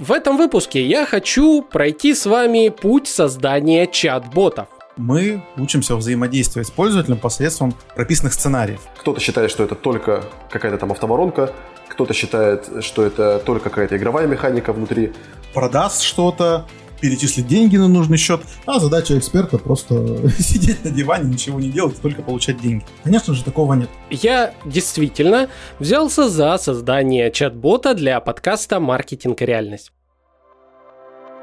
В этом выпуске я хочу пройти с вами путь создания чат-ботов. Мы учимся взаимодействовать с пользователем посредством прописанных сценариев. Кто-то считает, что это только какая-то там автоворонка, кто-то считает, что это только какая-то игровая механика внутри. Продаст что-то, перечислить деньги на нужный счет, а задача эксперта просто сидеть на диване, ничего не делать, только получать деньги. Конечно же, такого нет. Я действительно взялся за создание чат-бота для подкаста «Маркетинг и реальность».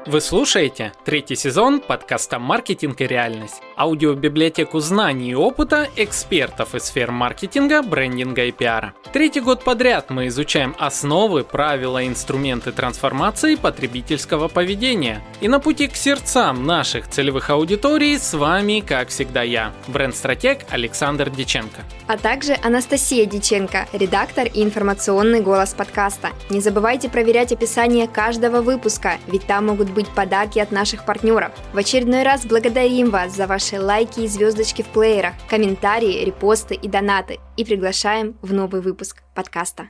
Вы слушаете третий сезон подкаста «Маркетинг и реальность» – аудиобиблиотеку знаний и опыта экспертов из сфер маркетинга, брендинга и пиара. Третий год подряд мы изучаем основы, правила, инструменты трансформации потребительского поведения. И на пути к сердцам наших целевых аудиторий с вами, как всегда, я, бренд-стратег Александр Диченко. А также Анастасия Диченко, редактор и информационный голос подкаста. Не забывайте проверять описание каждого выпуска, ведь там могут быть подарки от наших партнеров. В очередной раз благодарим вас за ваши лайки и звездочки в плеерах, комментарии, репосты и донаты и приглашаем в новый выпуск подкаста.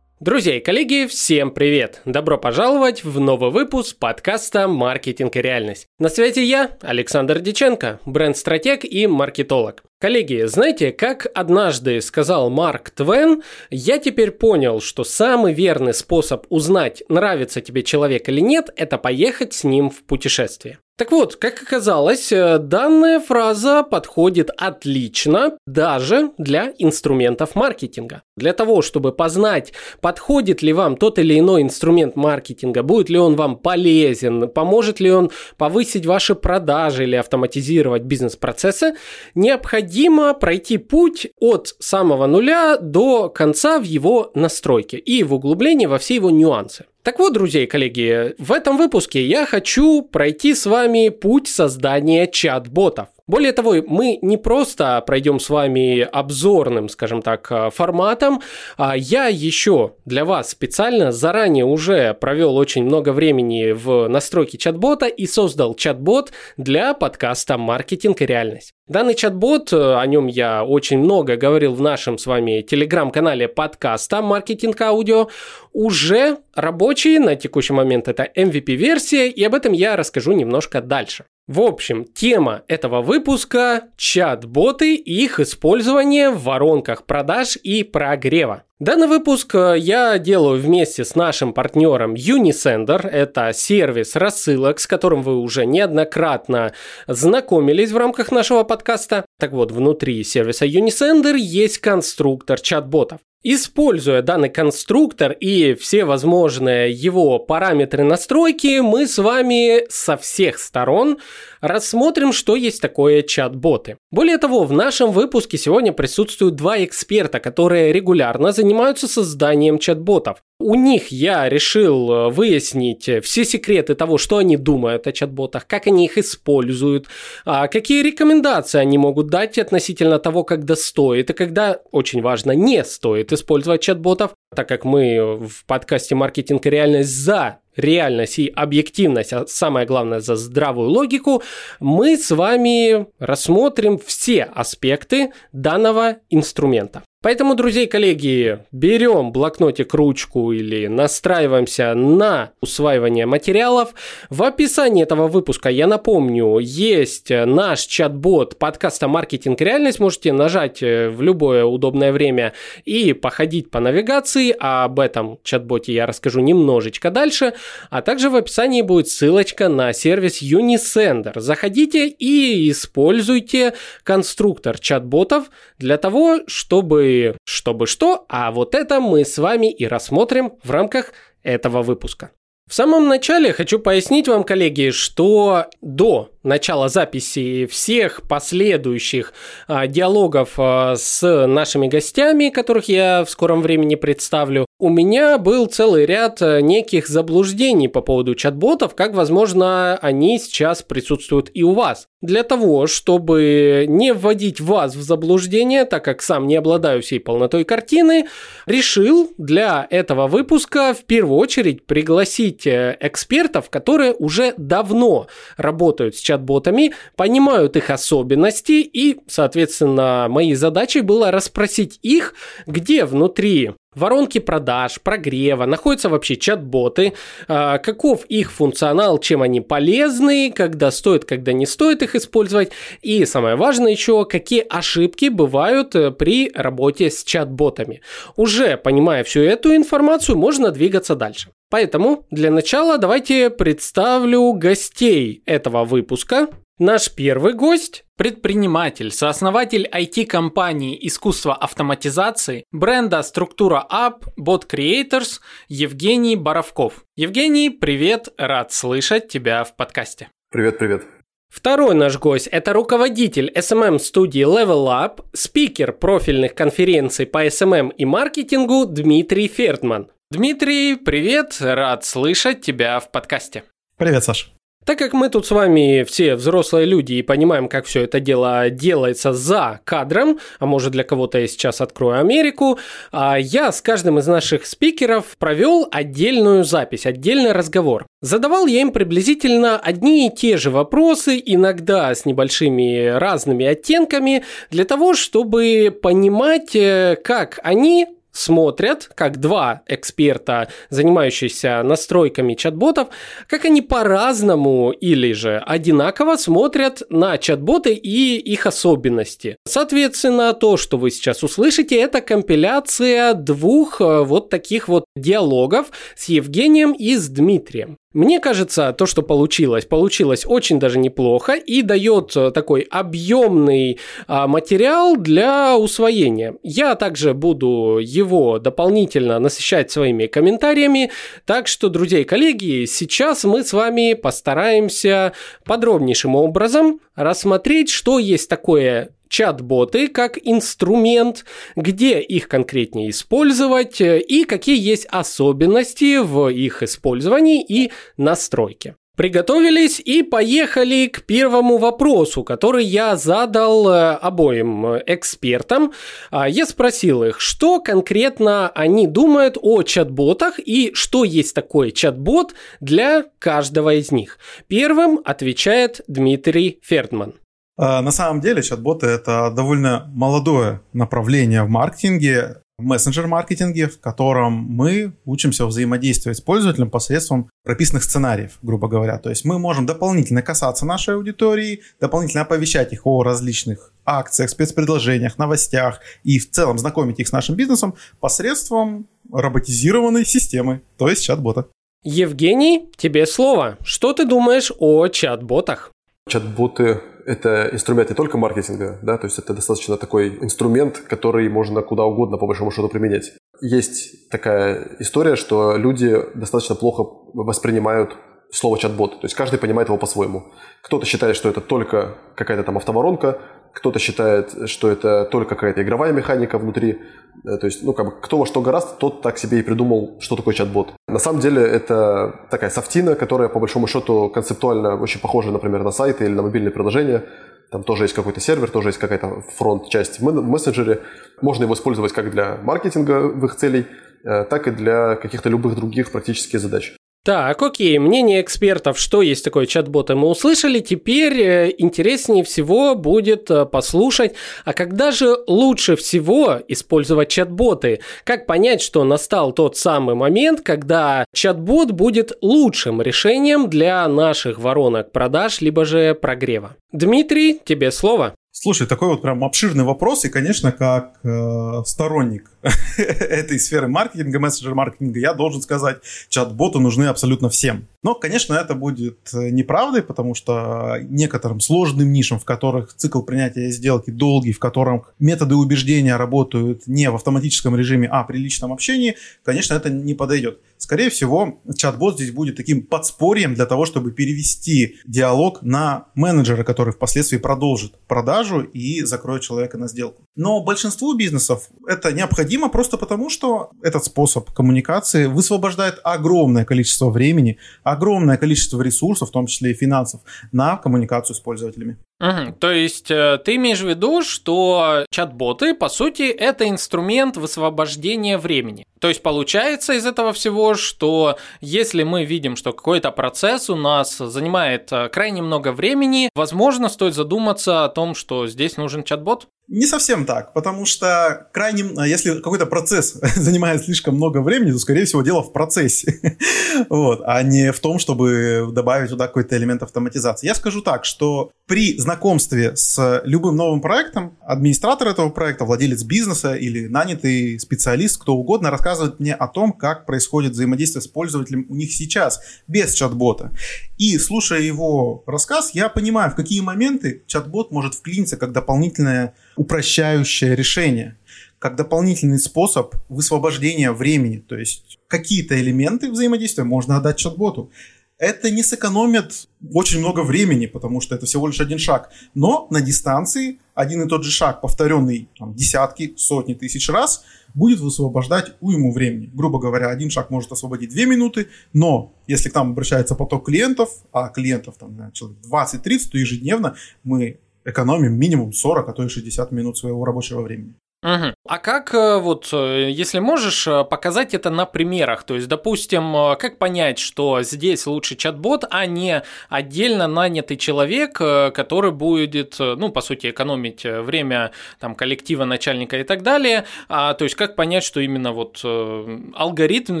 Друзья и коллеги, всем привет! Добро пожаловать в новый выпуск подкаста «Маркетинг и реальность». На связи я, Александр Диченко, бренд-стратег и маркетолог. Коллеги, знаете, как однажды сказал Марк Твен, я теперь понял, что самый верный способ узнать, нравится тебе человек или нет, это поехать с ним в путешествие. Так вот, как оказалось, э, данная фраза подходит отлично даже для инструментов маркетинга. Для того, чтобы познать, подходит ли вам тот или иной инструмент маркетинга, будет ли он вам полезен, поможет ли он повысить ваши продажи или автоматизировать бизнес-процессы, необходимо пройти путь от самого нуля до конца в его настройке и в углублении во все его нюансы. Так вот, друзья и коллеги, в этом выпуске я хочу пройти с вами путь создания чат-ботов. Более того, мы не просто пройдем с вами обзорным, скажем так, э, форматом, а я еще для вас специально заранее уже провел очень много времени в настройке чат-бота и создал чат-бот для подкаста «Маркетинг и реальность». Данный чат-бот, э, о нем я очень много говорил в нашем с вами телеграм-канале подкаста «Маркетинг аудио», уже рабочий, на текущий момент это MVP-версия, и об этом я расскажу немножко дальше. В общем, тема этого выпуска – чат-боты и их использование в воронках продаж и прогрева. Данный выпуск э, я делаю вместе с нашим партнером Unisender. Это сервис рассылок, с которым вы уже неоднократно знакомились в рамках нашего подкаста. Так вот, внутри сервиса Unisender есть конструктор чат-ботов. Используя данный конструктор и все возможные его параметры настройки, мы с вами со всех сторон рассмотрим, что есть такое чат-боты. Более того, в нашем выпуске сегодня присутствуют два эксперта, которые регулярно занимаются созданием чат-ботов. У них я решил э, выяснить все секреты того, что они думают о чат-ботах, как они их используют, а какие рекомендации они могут дать относительно того, когда стоит и когда, очень важно, не стоит использовать чат-ботов, так как мы в подкасте «Маркетинг и реальность» за реальность и объективность, а самое главное за здравую логику, мы с вами рассмотрим все аспекты данного инструмента. Поэтому, друзья и коллеги, берем блокнотик, ручку или настраиваемся на усваивание материалов. В описании этого выпуска, я напомню, есть наш чат-бот подкаста «Маркетинг. Реальность». Можете нажать э, в любое удобное время и походить по навигации. А об этом чат-боте я расскажу немножечко дальше. А также в описании будет ссылочка на сервис Unisender. Заходите и используйте конструктор чат-ботов для того, чтобы чтобы что, а вот это мы с вами и рассмотрим в рамках этого выпуска. В самом начале хочу пояснить вам, коллеги, что до начала записи всех последующих а, диалогов а, с нашими гостями, которых я в скором времени представлю, у меня был целый ряд а, неких заблуждений по поводу чат-ботов, как, возможно, они сейчас присутствуют и у вас. Для того, чтобы не вводить вас в заблуждение, так как сам не обладаю всей полнотой картины, решил для этого выпуска в первую очередь пригласить э, экспертов, которые уже давно работают с чат-ботами, понимают их особенности и, соответственно, моей задачей было расспросить их, где внутри воронки продаж, прогрева, находятся вообще чат-боты, а, каков их функционал, чем они полезны, когда стоит, когда не стоит их использовать, и самое важное еще, какие ошибки бывают э, при работе с чат-ботами. Уже понимая всю эту информацию, можно двигаться дальше. Поэтому для начала давайте представлю гостей этого выпуска. Наш первый гость – предприниматель, сооснователь IT-компании искусства автоматизации, бренда «Структура App», Bot Creators Евгений Боровков. Евгений, привет, рад слышать тебя в подкасте. Привет, привет. Второй наш гость – это руководитель SMM-студии Level Up, спикер профильных конференций по SMM и маркетингу Дмитрий Фердман. Дмитрий, привет, рад слышать тебя в подкасте. Привет, Саша. Так как мы тут с вами все взрослые люди и понимаем, как все это дело делается за кадром, а может для кого-то я сейчас открою Америку, а я с каждым из наших спикеров провел отдельную запись, отдельный разговор. Задавал я им приблизительно одни и те же вопросы, иногда с небольшими разными оттенками, для того, чтобы понимать, э, как они смотрят, как два эксперта, занимающиеся настройками чат-ботов, как они по-разному или же одинаково смотрят на чат-боты и их особенности. Соответственно, то, что вы сейчас услышите, это компиляция двух э, вот таких вот диалогов с Евгением и с Дмитрием. Мне кажется, то, что получилось, получилось очень даже неплохо и дает э, такой объемный а, материал для усвоения. Я также буду его дополнительно насыщать своими комментариями, так что, друзья и коллеги, сейчас мы с вами постараемся подробнейшим образом рассмотреть, что есть такое чат-боты как инструмент, где их конкретнее использовать э, и какие есть особенности в их использовании и настройке. Приготовились и поехали к первому вопросу, который я задал э, обоим экспертам. А, я спросил их, что конкретно они думают о чат-ботах и что есть такой чат-бот для каждого из них. Первым отвечает Дмитрий Фердман. А, на самом деле чат-боты это довольно молодое направление в маркетинге, в мессенджер-маркетинге, в котором мы учимся взаимодействовать с пользователем посредством прописанных сценариев, грубо говоря. То есть мы можем дополнительно касаться нашей аудитории, дополнительно оповещать их о различных акциях, спецпредложениях, новостях и в целом знакомить их с нашим бизнесом посредством роботизированной системы, то есть чат-бота. Евгений, тебе слово. Что ты думаешь о чат-ботах? Чат-боты это инструмент не только маркетинга, да, то есть это достаточно такой инструмент, который можно куда угодно по большому счету применять. Есть такая история, что люди достаточно плохо воспринимают слово чат-бот, то есть каждый понимает его по-своему. Кто-то считает, что это только какая-то там автоворонка, кто-то считает, что это только какая-то игровая механика внутри. Э, то есть, ну, как бы, кто во что гораст, тот так себе и придумал, что такое чат-бот. На самом деле, это такая софтина, которая, по большому счету, концептуально очень похожа, например, на сайты или на мобильные приложения. Там тоже есть какой-то сервер, тоже есть какая-то фронт-часть в мессенджере. Можно его использовать как для маркетинговых целей, э, так и для каких-то любых других практических задач. Так, окей, мнение экспертов, что есть такое чат-боты, мы услышали. Теперь э, интереснее всего будет э, послушать, а когда же лучше всего использовать чат-боты? Как понять, что настал тот самый момент, когда чат-бот будет лучшим решением для наших воронок продаж, либо же прогрева? Дмитрий, тебе слово. Слушай, такой вот прям обширный вопрос, и, конечно, как э, сторонник этой сферы маркетинга, мессенджер-маркетинга, я должен сказать, чат-боты нужны абсолютно всем. Но, конечно, это будет э, неправдой, потому что некоторым сложным нишам, в которых цикл принятия сделки долгий, в котором методы убеждения работают не в автоматическом режиме, а при личном общении, конечно, это не подойдет. Скорее всего, чат-бот здесь будет таким подспорьем для того, чтобы перевести диалог на менеджера, который впоследствии продолжит продажу и закроет человека на сделку. Но большинству бизнесов это необходимо просто потому, что этот способ коммуникации высвобождает огромное количество времени, огромное количество ресурсов, в том числе и финансов, на коммуникацию с пользователями. Угу. То есть э, ты имеешь в виду, что чат-боты, по сути, это инструмент высвобождения времени. То есть получается из этого всего, что если мы видим, что какой-то процесс у нас занимает э, крайне много времени, возможно, стоит задуматься о том, что здесь нужен чат-бот? Не совсем так, потому что крайне, а, если какой-то процесс занимает слишком много времени, то, скорее всего, дело в процессе, вот, а не в том, чтобы добавить туда какой-то элемент автоматизации. Я скажу так, что при знакомстве с любым новым проектом администратор этого проекта, владелец бизнеса или нанятый специалист, кто угодно, рассказывает мне о том, как происходит взаимодействие с пользователем у них сейчас, без чат-бота. И слушая его рассказ, я понимаю, в какие моменты чат-бот может вклиниться как дополнительное упрощающее решение, как дополнительный способ высвобождения времени. То есть какие-то элементы взаимодействия можно отдать чат-боту. Это не сэкономит очень много времени, потому что это всего лишь один шаг. Но на дистанции один и тот же шаг, повторенный там, десятки, сотни тысяч раз, будет высвобождать уйму времени. Грубо говоря, один шаг может освободить 2 минуты, но если к нам обращается поток клиентов, а клиентов там, человек 20-30, то ежедневно мы экономим минимум 40, а то и 60 минут своего рабочего времени. Угу. А как э, вот, э, если можешь, э, показать это на примерах? То есть, допустим, как понять, что здесь лучше чат-бот, а не отдельно нанятый человек, который будет, ну, по сути, экономить время там коллектива, начальника и так далее. А, то есть, как понять, что именно вот алгоритм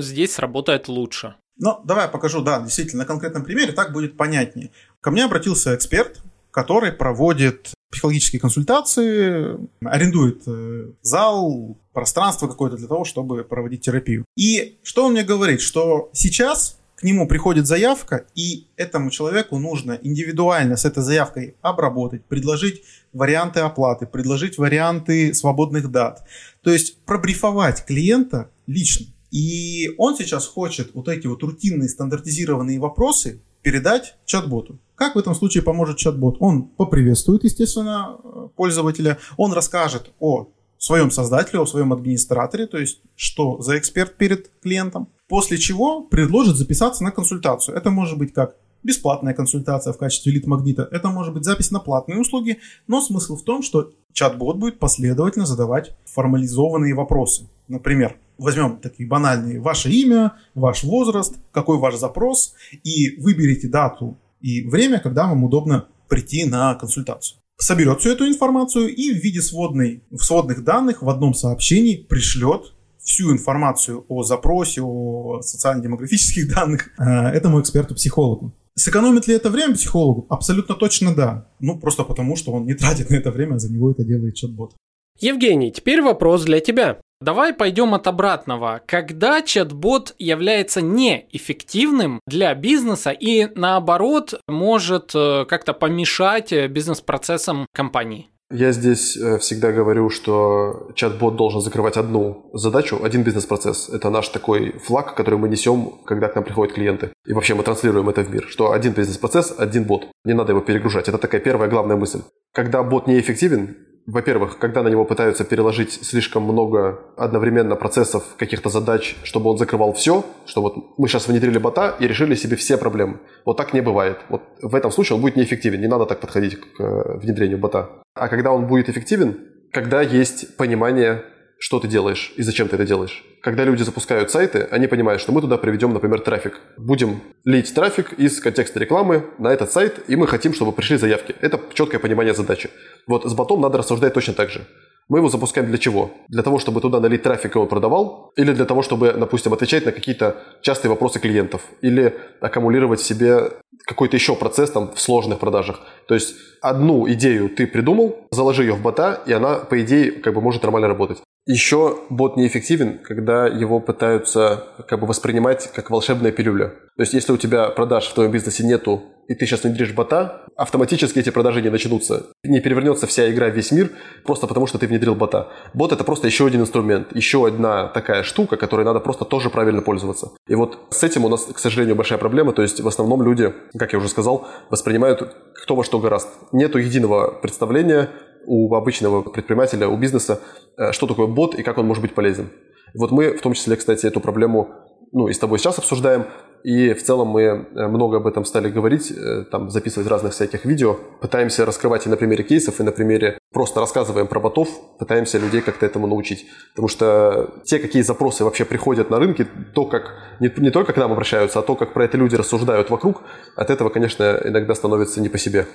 здесь работает лучше? Ну, давай я покажу, да, действительно, на конкретном примере так будет понятнее. Ко мне обратился эксперт, который проводит психологические консультации, арендует э, зал, пространство какое-то для того, чтобы проводить терапию. И что он мне говорит, что сейчас к нему приходит заявка, и этому человеку нужно индивидуально с этой заявкой обработать, предложить варианты оплаты, предложить варианты свободных дат. То есть пробрифовать клиента лично. И он сейчас хочет вот эти вот рутинные стандартизированные вопросы передать чат-боту. Как в этом случае поможет чат-бот? Он поприветствует, естественно, пользователя, он расскажет о своем создателе, о своем администраторе, то есть что за эксперт перед клиентом, после чего предложит записаться на консультацию. Это может быть как бесплатная консультация в качестве лид-магнита, это может быть запись на платные услуги, но смысл в том, что чат-бот будет последовательно задавать формализованные вопросы. Например, возьмем такие банальные ваше имя, ваш возраст, какой ваш запрос, и выберите дату и время, когда вам удобно прийти на консультацию. Соберет всю эту информацию и в виде сводной, сводных данных в одном сообщении пришлет всю информацию о запросе, о социально-демографических данных э, этому эксперту-психологу. Сэкономит ли это время психологу? Абсолютно точно да. Ну, просто потому, что он не тратит на это время, а за него это делает чат-бот. Евгений, теперь вопрос для тебя. Давай пойдем от обратного. Когда чат-бот является неэффективным для бизнеса и наоборот может э, как-то помешать э, бизнес-процессам компании? Я здесь э, всегда говорю, что чат-бот должен закрывать одну задачу, один бизнес-процесс. Это наш такой флаг, который мы несем, когда к нам приходят клиенты. И вообще мы транслируем это в мир, что один бизнес-процесс, один бот. Не надо его перегружать. Это такая первая главная мысль. Когда бот неэффективен, во-первых, когда на него пытаются переложить слишком много одновременно процессов, каких-то задач, чтобы он закрывал все, что вот мы сейчас внедрили бота и решили себе все проблемы. Вот так не бывает. Вот в этом случае он будет неэффективен. Не надо так подходить к э, внедрению бота. А когда он будет эффективен, когда есть понимание что ты делаешь и зачем ты это делаешь. Когда люди запускают сайты, они понимают, что мы туда приведем, например, трафик. Будем лить трафик из контекста рекламы на этот сайт, и мы хотим, чтобы пришли заявки. Это четкое понимание задачи. Вот с ботом надо рассуждать точно так же. Мы его запускаем для чего? Для того, чтобы туда налить трафик, и он продавал? Или для того, чтобы, допустим, отвечать на какие-то частые вопросы клиентов? Или аккумулировать себе какой-то еще процесс там в сложных продажах? То есть одну идею ты придумал, заложи ее в бота, и она, по идее, как бы может нормально работать. Еще бот неэффективен, когда его пытаются как бы воспринимать как волшебная пилюля. То есть, если у тебя продаж в твоем бизнесе нету, и ты сейчас внедришь бота, автоматически эти продажи не начнутся. Не перевернется вся игра, весь мир, просто потому что ты внедрил бота. Бот – это просто еще один инструмент, еще одна такая штука, которой надо просто тоже правильно пользоваться. И вот с этим у нас, к сожалению, большая проблема. То есть, в основном люди, как я уже сказал, воспринимают кто во что гораст. Нету единого представления, у обычного предпринимателя, у бизнеса, э, что такое бот и как он может быть полезен. Вот мы в том числе, кстати, эту проблему ну, и с тобой сейчас обсуждаем. И в целом мы э, много об этом стали говорить, э, там записывать разных всяких видео. Пытаемся раскрывать и на примере кейсов, и на примере просто рассказываем про ботов, пытаемся людей как-то этому научить. Потому что те, какие запросы вообще приходят на рынке, то, как не, не только к нам обращаются, а то, как про это люди рассуждают вокруг, от этого, конечно, иногда становится не по себе.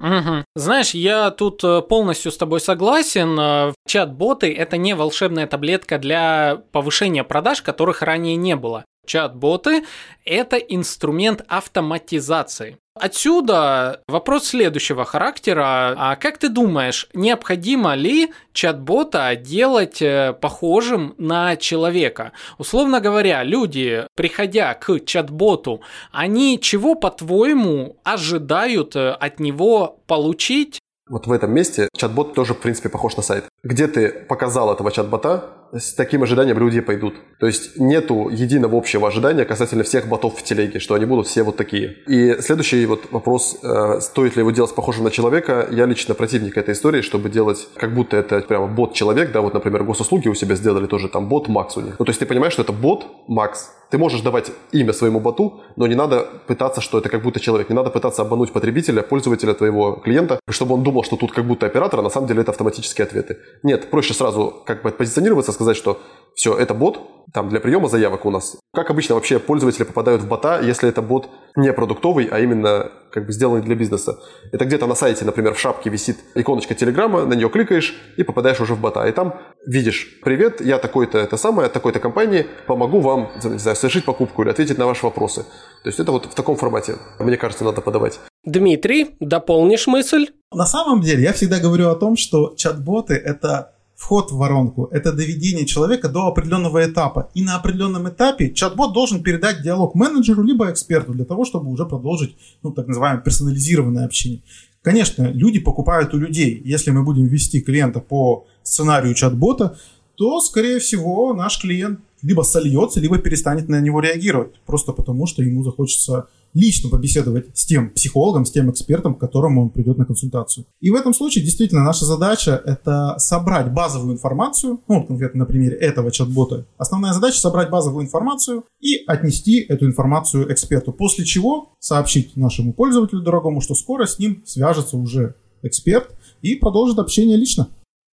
Угу. Знаешь, я тут э, полностью с тобой согласен. Чат-боты – это не волшебная таблетка для повышения продаж, которых ранее не было. Чат-боты – это инструмент автоматизации. Отсюда вопрос следующего характера. А как ты думаешь, необходимо ли чат-бота делать э, похожим на человека? Условно говоря, люди, приходя к чат-боту, они чего, по-твоему, ожидают э, от него получить? Вот в этом месте чат-бот тоже, в принципе, похож на сайт. Где ты показал этого чат-бота, с таким ожиданием люди пойдут. То есть нету единого общего ожидания касательно всех ботов в телеге, что они будут все вот такие. И следующий вот вопрос, э, стоит ли его делать похожим на человека, я лично противник этой истории, чтобы делать как будто это прямо бот-человек, да, вот, например, госуслуги у себя сделали тоже там бот Макс у них. Ну, то есть ты понимаешь, что это бот Макс, ты можешь давать имя своему боту, но не надо пытаться, что это как будто человек. Не надо пытаться обмануть потребителя, пользователя твоего клиента, чтобы он думал, что тут как будто оператор, а на самом деле это автоматические ответы. Нет, проще сразу как бы позиционироваться, сказать, что все, это бот, там для приема заявок у нас. Как обычно вообще пользователи попадают в бота, если это бот не продуктовый, а именно как бы сделанный для бизнеса. Это где-то на сайте, например, в шапке висит иконочка Телеграма, на нее кликаешь и попадаешь уже в бота. И там видишь, привет, я такой-то, это самое, от такой-то компании, помогу вам, не знаю, совершить покупку или ответить на ваши вопросы. То есть это вот в таком формате, мне кажется, надо подавать. Дмитрий, дополнишь мысль? На самом деле, я всегда говорю о том, что чат-боты – это вход в воронку – это доведение человека до определенного этапа. И на определенном этапе чат-бот должен передать диалог менеджеру либо эксперту для того, чтобы уже продолжить ну, так называемое персонализированное общение. Конечно, люди покупают у людей. Если мы будем вести клиента по сценарию чат-бота, то, скорее всего, наш клиент либо сольется, либо перестанет на него реагировать. Просто потому, что ему захочется лично побеседовать с тем психологом, с тем экспертом, к которому он придет на консультацию. И в этом случае действительно наша задача это собрать базовую информацию, ну, конкретно на примере этого чат-бота. Основная задача собрать базовую информацию и отнести эту информацию эксперту, после чего сообщить нашему пользователю дорогому, что скоро с ним свяжется уже эксперт и продолжит общение лично.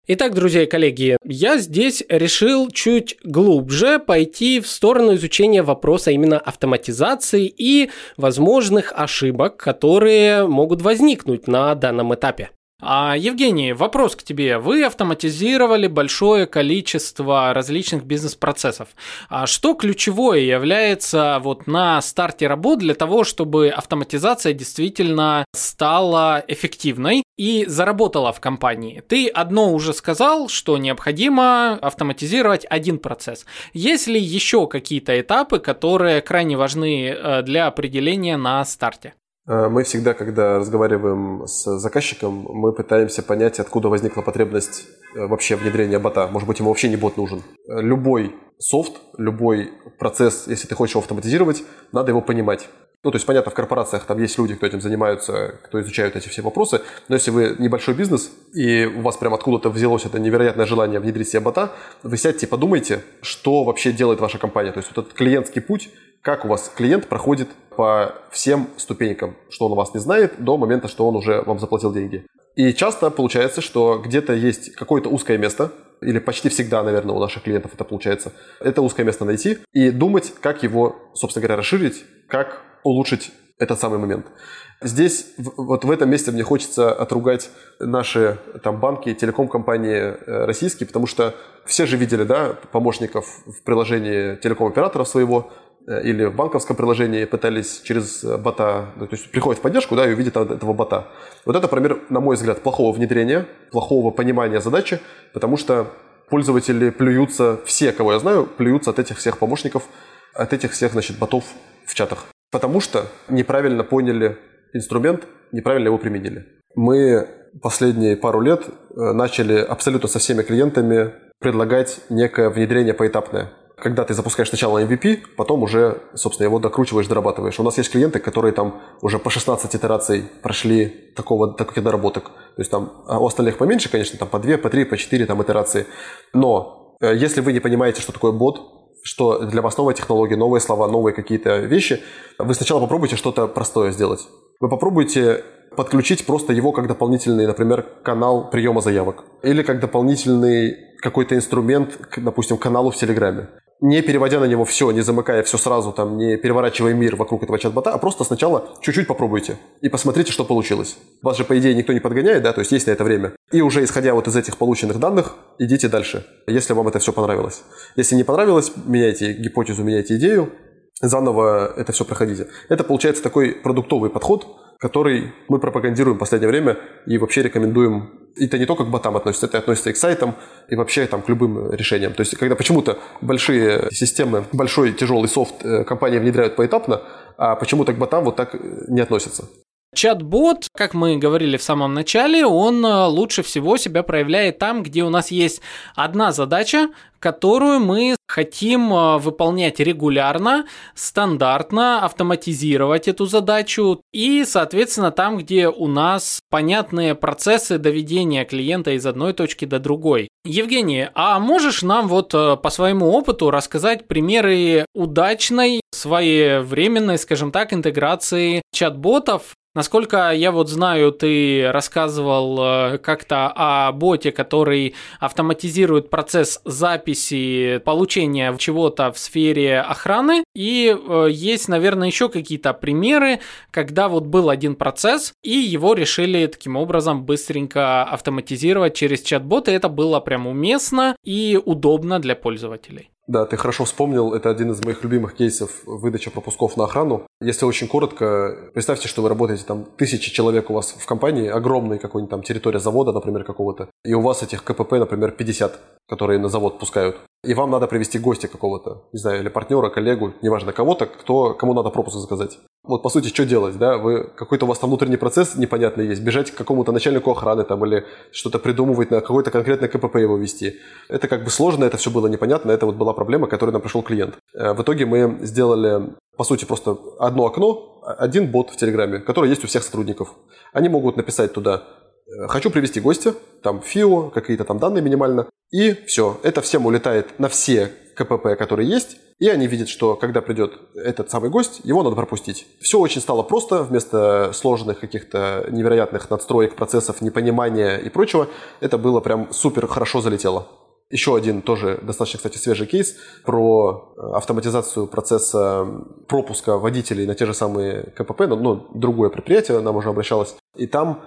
Итак, друзья и коллеги, я здесь решил чуть глубже пойти в сторону изучения вопроса именно автоматизации и возможных ошибок, которые могут возникнуть на данном этапе. А, Евгений, вопрос к тебе. Вы автоматизировали большое количество различных бизнес-процессов. А что ключевое является вот на старте работ для того, чтобы автоматизация действительно стала эффективной и заработала в компании? Ты одно уже сказал, что необходимо автоматизировать один процесс. Есть ли еще какие-то этапы, которые крайне важны э, для определения на старте? Э, мы всегда, когда разговариваем с заказчиком, мы пытаемся понять, откуда возникла потребность э, вообще внедрения бота. Может быть, ему вообще не бот нужен. Э, любой софт, любой процесс, если ты хочешь его автоматизировать, надо его понимать. Ну, то есть, понятно, в корпорациях там есть люди, кто этим занимаются, кто изучают эти все вопросы, но если вы небольшой бизнес, и у вас прям откуда-то взялось это невероятное желание внедрить себе бота, вы сядьте подумайте, что вообще делает ваша компания. То есть, вот этот клиентский путь, как у вас клиент проходит по всем ступенькам, что он у вас не знает, до момента, что он уже вам заплатил деньги. И часто получается, что где-то есть какое-то узкое место, или почти всегда, наверное, у наших клиентов это получается, это узкое место найти и думать, как его, собственно говоря, расширить, как улучшить этот самый момент. Здесь, вот в этом месте мне хочется отругать наши там банки, телеком-компании э, российские, потому что все же видели, да, помощников в приложении телеком-оператора своего, Э, или в банковском приложении пытались через бота, ну, то есть приходят в поддержку, да, и увидят этого бота. Вот это пример, на мой взгляд, плохого внедрения, плохого понимания задачи, потому что пользователи плюются, все, кого я знаю, плюются от этих всех помощников, от этих всех, значит, ботов в чатах. Потому что неправильно поняли инструмент, неправильно его применили. Мы последние пару лет э, начали абсолютно со всеми клиентами предлагать некое внедрение поэтапное когда ты запускаешь сначала MVP, потом уже, собственно, его докручиваешь, дорабатываешь. У нас есть клиенты, которые там уже по 16 итераций прошли такого, таких доработок. То есть там, а у остальных поменьше, конечно, там по 2, по 3, по 4 там итерации. Но э, если вы не понимаете, что такое бот, что для вас новая технология, новые слова, новые какие-то вещи, вы сначала попробуйте что-то простое сделать. Вы попробуйте подключить просто его как дополнительный, например, канал приема заявок. Или как дополнительный какой-то инструмент, допустим, каналу в Телеграме не переводя на него все, не замыкая все сразу, там, не переворачивая мир вокруг этого чат-бота, а просто сначала чуть-чуть попробуйте и посмотрите, что получилось. Вас же, по идее, никто не подгоняет, да, то есть есть на это время. И уже исходя вот из этих полученных данных, идите дальше, если вам это все понравилось. Если не понравилось, меняйте гипотезу, меняйте идею, заново это все проходите. Это получается такой продуктовый подход, который мы пропагандируем в последнее время и вообще рекомендуем это не только к ботам относится, это относится и к сайтам, и вообще там, к любым решениям. То есть, когда почему-то большие системы, большой тяжелый софт э, компании внедряют поэтапно, а почему-то к ботам вот так не относятся. Чат-бот, как мы говорили в самом начале, он э, лучше всего себя проявляет там, где у нас есть одна задача, которую мы хотим э, выполнять регулярно, стандартно, автоматизировать эту задачу и, соответственно, там, где у нас понятные процессы доведения клиента из одной точки до другой. Евгений, а можешь нам вот э, по своему опыту рассказать примеры удачной, своевременной, скажем так, интеграции чат-ботов Насколько я вот знаю, ты рассказывал э, как-то о боте, который автоматизирует процесс записи получения чего-то в сфере охраны. И э, есть, наверное, еще какие-то примеры, когда вот был один процесс, и его решили таким образом быстренько автоматизировать через чат-бот, и это было прям уместно и удобно для пользователей. Да, ты хорошо вспомнил, это один из моих любимых кейсов выдачи пропусков на охрану. Если очень коротко, представьте, что вы работаете там тысячи человек у вас в компании, огромной какой-нибудь там территория завода, например, какого-то, и у вас этих КПП, например, 50, которые на завод пускают. И вам надо привести гостя какого-то, не знаю, или партнера, коллегу, неважно кого-то, кто, кому надо пропуск заказать. Вот, по сути, что делать, да? Вы, какой-то у вас там внутренний процесс непонятный есть, бежать к какому-то начальнику охраны там или что-то придумывать, на какой-то конкретный КПП его вести. Это как бы сложно, это все было непонятно, это вот была проблема, к нам пришел клиент. Э, в итоге мы сделали, по сути, просто одно окно, один бот в Телеграме, который есть у всех сотрудников. Они могут написать туда «Э, «Хочу привести гостя», там ФИО, какие-то там данные минимально, и все. Это всем улетает на все КПП, которые есть, и они видят, что когда придет этот самый гость, его надо пропустить. Все очень стало просто, вместо сложных каких-то невероятных надстроек, процессов, непонимания и прочего, это было прям супер хорошо залетело. Еще один тоже достаточно, кстати, свежий кейс про э, автоматизацию процесса пропуска водителей на те же самые КПП, но, но другое предприятие нам уже обращалось. И там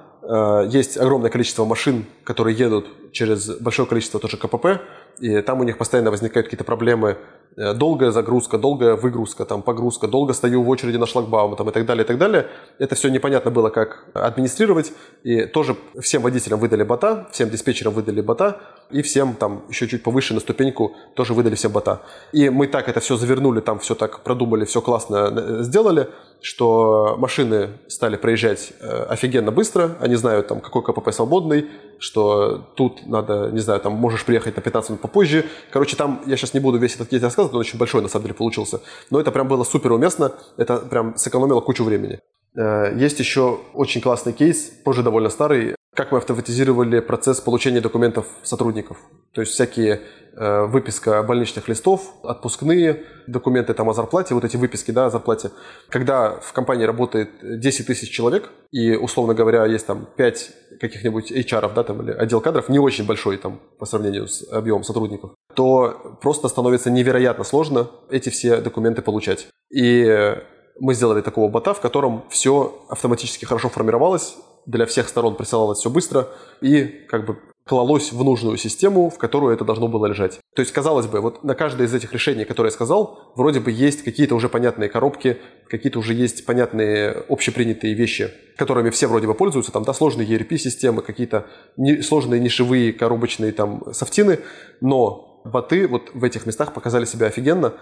есть огромное количество машин, которые едут через большое количество тоже КПП, и там у них постоянно возникают какие-то проблемы Э, долгая загрузка, долгая выгрузка, там, погрузка, долго стою в очереди на шлагбаум там, и так далее, и так далее. Это все непонятно было, как администрировать. И тоже всем водителям выдали бота, всем диспетчерам выдали бота, и всем там еще чуть повыше на ступеньку тоже выдали всем бота. И мы так это все завернули, там все так продумали, все классно э, сделали, что машины стали проезжать э, офигенно быстро, они знают там, какой КПП свободный, что тут надо, не знаю, там можешь приехать на 15 минут попозже. Короче, там я сейчас не буду весь этот кейс рассказывать, он очень большой на самом деле получился. Но это прям было супер уместно, это прям сэкономило кучу времени. Э, есть еще очень классный кейс, позже довольно старый, как мы автоматизировали процесс получения документов сотрудников. То есть всякие э, выписка больничных листов, отпускные документы там о зарплате, вот эти выписки да, о зарплате. Когда в компании работает 10 тысяч человек, и, условно говоря, есть там 5 каких-нибудь HR, да, там, или отдел кадров, не очень большой там по сравнению с объемом сотрудников, то просто становится невероятно сложно эти все документы получать. И мы сделали такого бота, в котором все автоматически хорошо формировалось, для всех сторон присылалось все быстро и как бы клалось в нужную систему, в которую это должно было лежать. То есть, казалось бы, вот на каждое из этих решений, которые я сказал, вроде бы есть какие-то уже понятные коробки, какие-то уже есть понятные общепринятые вещи, которыми все вроде бы пользуются, там, да, сложные ERP-системы, какие-то не, сложные нишевые коробочные там софтины, но боты вот в этих местах показали себя офигенно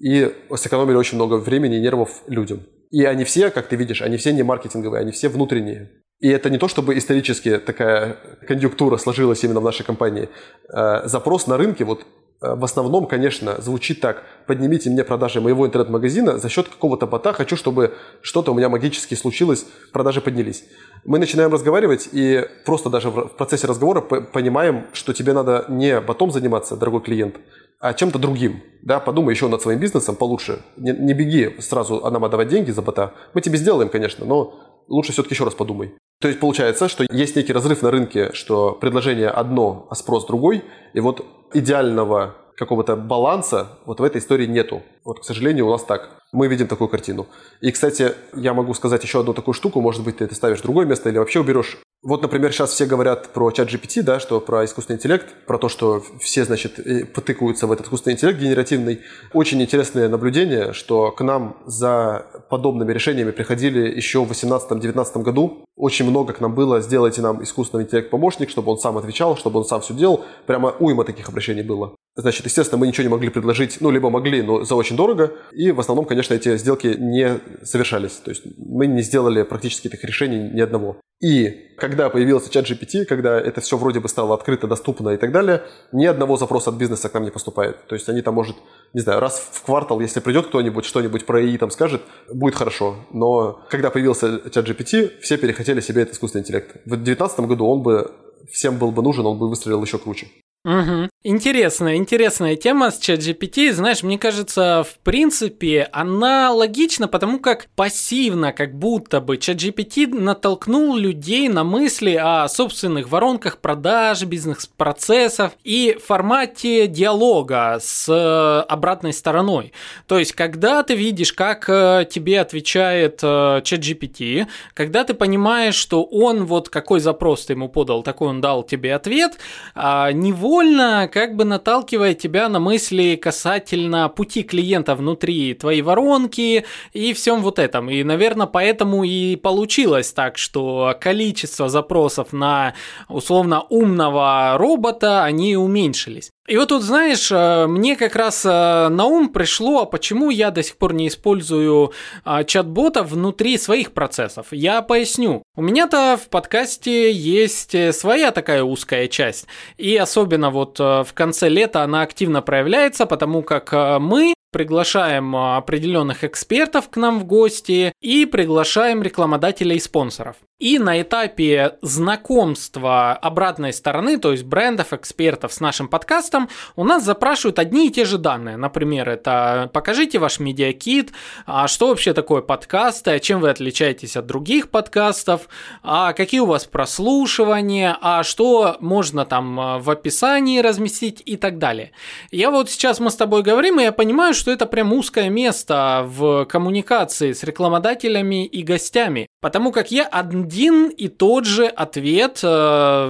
и сэкономили очень много времени и нервов людям. И они все, как ты видишь, они все не маркетинговые, они все внутренние. И это не то, чтобы исторически такая конъюнктура сложилась именно в нашей компании. Э, запрос на рынке вот э, в основном, конечно, звучит так. Поднимите мне продажи моего интернет-магазина за счет какого-то бота. Хочу, чтобы что-то у меня магически случилось, продажи поднялись. Мы начинаем разговаривать и просто даже в процессе разговора понимаем, что тебе надо не ботом заниматься, дорогой клиент, а чем-то другим. Да, подумай еще над своим бизнесом получше. Не, не беги сразу а нам отдавать деньги за бота. Мы тебе сделаем, конечно, но лучше все-таки еще раз подумай. То есть получается, что есть некий разрыв на рынке, что предложение одно, а спрос другой, и вот идеального какого-то баланса вот в этой истории нету. Вот, к сожалению, у нас так. Мы видим такую картину. И, кстати, я могу сказать еще одну такую штуку, может быть, ты это ставишь в другое место или вообще уберешь. Вот, например, сейчас все говорят про чат GPT, да, что про искусственный интеллект, про то, что все, значит, потыкаются в этот искусственный интеллект генеративный. Очень интересное наблюдение, что к нам за подобными решениями приходили еще в 2018-2019 году. Очень много к нам было, сделайте нам искусственный интеллект помощник, чтобы он сам отвечал, чтобы он сам все делал. Прямо уйма таких обращений было. Значит, естественно, мы ничего не могли предложить, ну, либо могли, но за очень дорого. И в основном, конечно, эти сделки не совершались. То есть мы не сделали практически этих решений ни одного. И когда появился чат GPT, когда это все вроде бы стало открыто, доступно и так далее, ни одного запроса от бизнеса к нам не поступает. То есть они там, может, не знаю, раз в квартал, если придет кто-нибудь, что-нибудь про ИИ там скажет, будет хорошо. Но когда появился чат GPT, все перехотели себе этот искусственный интеллект. В 2019 году он бы всем был бы нужен, он бы выстрелил еще круче. Угу. Интересная, интересная тема с ChatGPT. Знаешь, мне кажется, в принципе, она логична, потому как пассивно, как будто бы ChatGPT натолкнул людей на мысли о собственных воронках продаж, бизнес-процессов и формате диалога с э, обратной стороной. То есть, когда ты видишь, как э, тебе отвечает э, ChatGPT, когда ты понимаешь, что он вот какой запрос ты ему подал, такой он дал тебе ответ, а, него невольно как бы наталкивает тебя на мысли касательно пути клиента внутри твоей воронки и всем вот этом. И, наверное, поэтому и получилось так, что количество запросов на условно умного робота, они уменьшились. И вот тут, знаешь, э, мне как раз э, на ум пришло, а почему я до сих пор не использую а, чат-бота внутри своих процессов. Я поясню. У меня-то в подкасте есть э, своя такая узкая часть. И особенно вот в конце лета она активно проявляется, потому как мы приглашаем определенных экспертов к нам в гости и приглашаем рекламодателей и спонсоров. И на этапе знакомства обратной стороны, то есть брендов, экспертов с нашим подкастом, у нас запрашивают одни и те же данные. Например, это покажите ваш медиакит, а что вообще такое подкасты, а чем вы отличаетесь от других подкастов, а какие у вас прослушивания, а что можно там а, в описании разместить и так далее. Я вот сейчас мы с тобой говорим, и я понимаю, что это прям узкое место в коммуникации с рекламодателями и гостями, потому как я один и тот же ответ, э,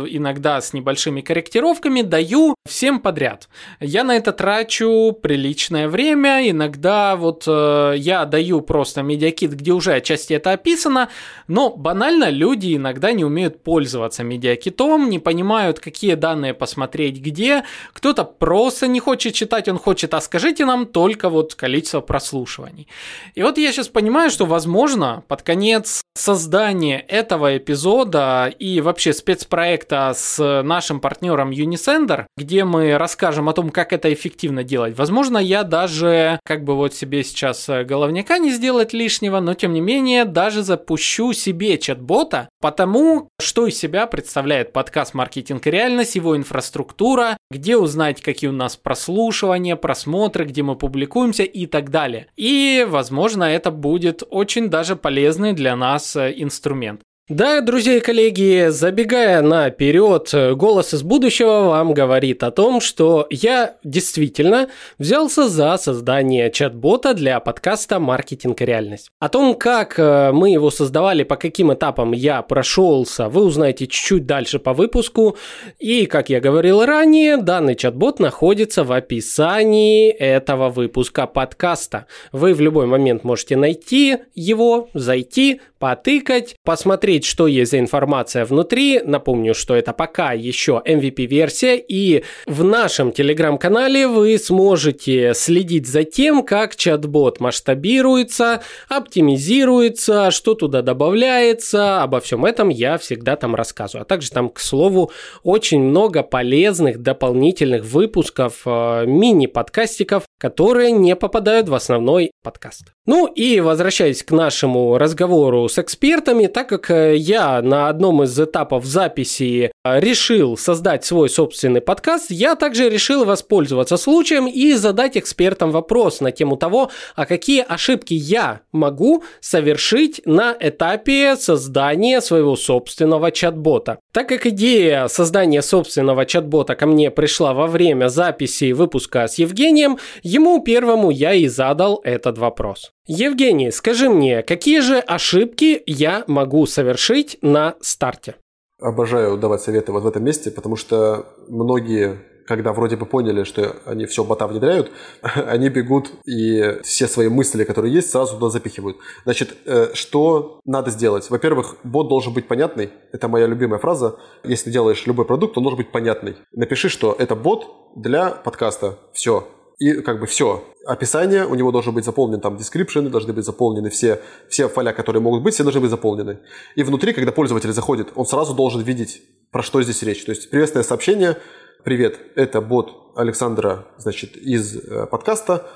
иногда с небольшими корректировками, даю всем подряд. Я на это трачу приличное время, иногда вот э, я даю просто медиакит, где уже отчасти это описано, но банально люди иногда не умеют пользоваться медиакитом, не понимают, какие данные посмотреть где, кто-то просто не хочет читать, он хочет, а скажите нам только вот количество прослушиваний. И вот я сейчас понимаю, что возможно под конец создания этого этого эпизода и вообще спецпроекта с нашим партнером Unisender, где мы расскажем о том, как это эффективно делать. Возможно, я даже как бы вот себе сейчас э, головняка не сделать лишнего, но тем не менее даже запущу себе чат-бота, потому что из себя представляет подкаст «Маркетинг и реальность», его инфраструктура, где узнать, какие у нас прослушивания, просмотры, где мы публикуемся и так далее. И, возможно, это будет очень даже полезный для нас э, инструмент. Да, друзья и коллеги, забегая наперед, голос из будущего вам говорит о том, что я действительно взялся за создание чат-бота для подкаста «Маркетинг и реальность». О том, как э, мы его создавали, по каким этапам я прошелся, вы узнаете чуть-чуть дальше по выпуску. И, как я говорил ранее, данный чат-бот находится в описании этого выпуска подкаста. Вы в любой момент можете найти его, зайти, потыкать, посмотреть, что есть за информация внутри. Напомню, что это пока еще MVP-версия, и в нашем телеграм-канале вы сможете следить за тем, как чат-бот масштабируется, оптимизируется, что туда добавляется. Обо всем этом я всегда там рассказываю. А также там, к слову, очень много полезных дополнительных выпусков, э, мини-подкастиков, которые не попадают в основной подкаст. Ну и возвращаясь к нашему разговору с экспертами, так как э, я на одном из этапов записи э, решил создать свой собственный подкаст, я также решил воспользоваться случаем и задать экспертам вопрос на тему того, а какие ошибки я могу совершить на этапе создания своего собственного чат-бота. Так как идея создания собственного чат-бота ко мне пришла во время записи выпуска с Евгением, ему первому я и задал этот вопрос. Евгений, скажи мне, какие же ошибки я могу совершить на старте? Обожаю давать советы вот в этом месте, потому что многие когда вроде бы поняли, что они все бота внедряют, они бегут и все свои мысли, которые есть, сразу туда запихивают. Значит, э, что надо сделать? Во-первых, бот должен быть понятный. Это моя любимая фраза. Если делаешь любой продукт, он должен быть понятный. Напиши, что это бот для подкаста. Все и как бы все. Описание у него должен быть заполнен, там, description, должны быть заполнены все, все поля, которые могут быть, все должны быть заполнены. И внутри, когда пользователь заходит, он сразу должен видеть, про что здесь речь. То есть приветственное сообщение, привет, это бот Александра, значит, из э, подкаста,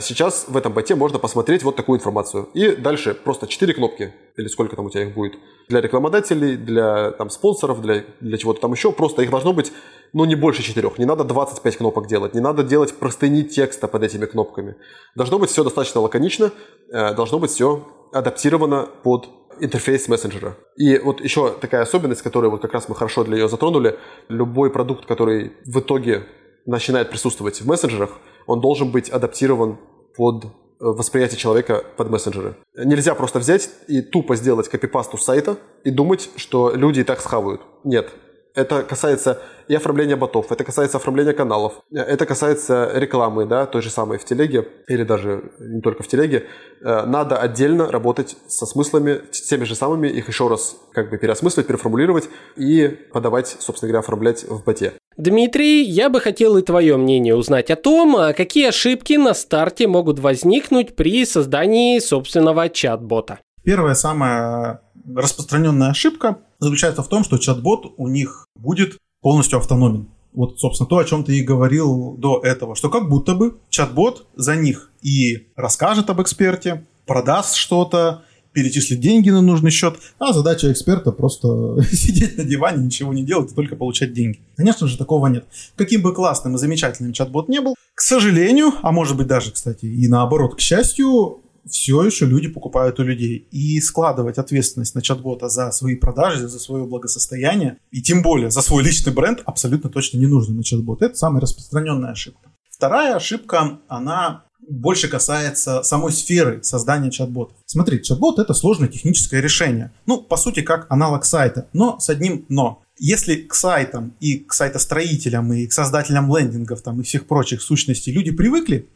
сейчас в этом боте можно посмотреть вот такую информацию. И дальше просто 4 кнопки, или сколько там у тебя их будет, для рекламодателей, для там, спонсоров, для, для чего-то там еще. Просто их должно быть, ну, не больше 4. Не надо 25 кнопок делать, не надо делать простыни текста под этими кнопками. Должно быть все достаточно лаконично, э, должно быть все адаптировано под интерфейс мессенджера. И вот еще такая особенность, которую вот как раз мы хорошо для нее затронули, любой продукт, который в итоге начинает присутствовать в мессенджерах, он должен быть адаптирован под э, восприятие человека под мессенджеры. Нельзя просто взять и тупо сделать копипасту сайта и думать, что люди и так схавают. Нет. Это касается и оформления ботов, это касается оформления каналов, это касается рекламы, да, той же самой в телеге, или даже не только в телеге. Э, надо отдельно работать со смыслами, с теми же самыми, их еще раз как бы переосмыслить, переформулировать и подавать, собственно говоря, оформлять в боте. Дмитрий, я бы хотел и твое мнение узнать о том, а какие ошибки на старте могут возникнуть при создании собственного чат-бота. Первая самая распространенная ошибка заключается в том, что чат-бот у них будет полностью автономен. Вот, собственно, то, о чем ты и говорил до этого, что как будто бы чат-бот за них и расскажет об эксперте, продаст что-то, перечислить деньги на нужный счет, а задача эксперта просто сидеть на диване, ничего не делать и только получать деньги. Конечно же, такого нет. Каким бы классным и замечательным чат-бот не был, к сожалению, а может быть даже, кстати, и наоборот, к счастью, все еще люди покупают у людей. И складывать ответственность на чат-бота за свои продажи, за свое благосостояние, и тем более за свой личный бренд абсолютно точно не нужно на чат-бот. Это самая распространенная ошибка. Вторая ошибка, она больше касается самой сферы создания чат-ботов. Смотрите, чат-бот это сложное техническое решение. Ну, по сути, как аналог сайта, но с одним но. Если к сайтам и к сайтостроителям и к создателям лендингов там, и всех прочих сущностей люди привыкли,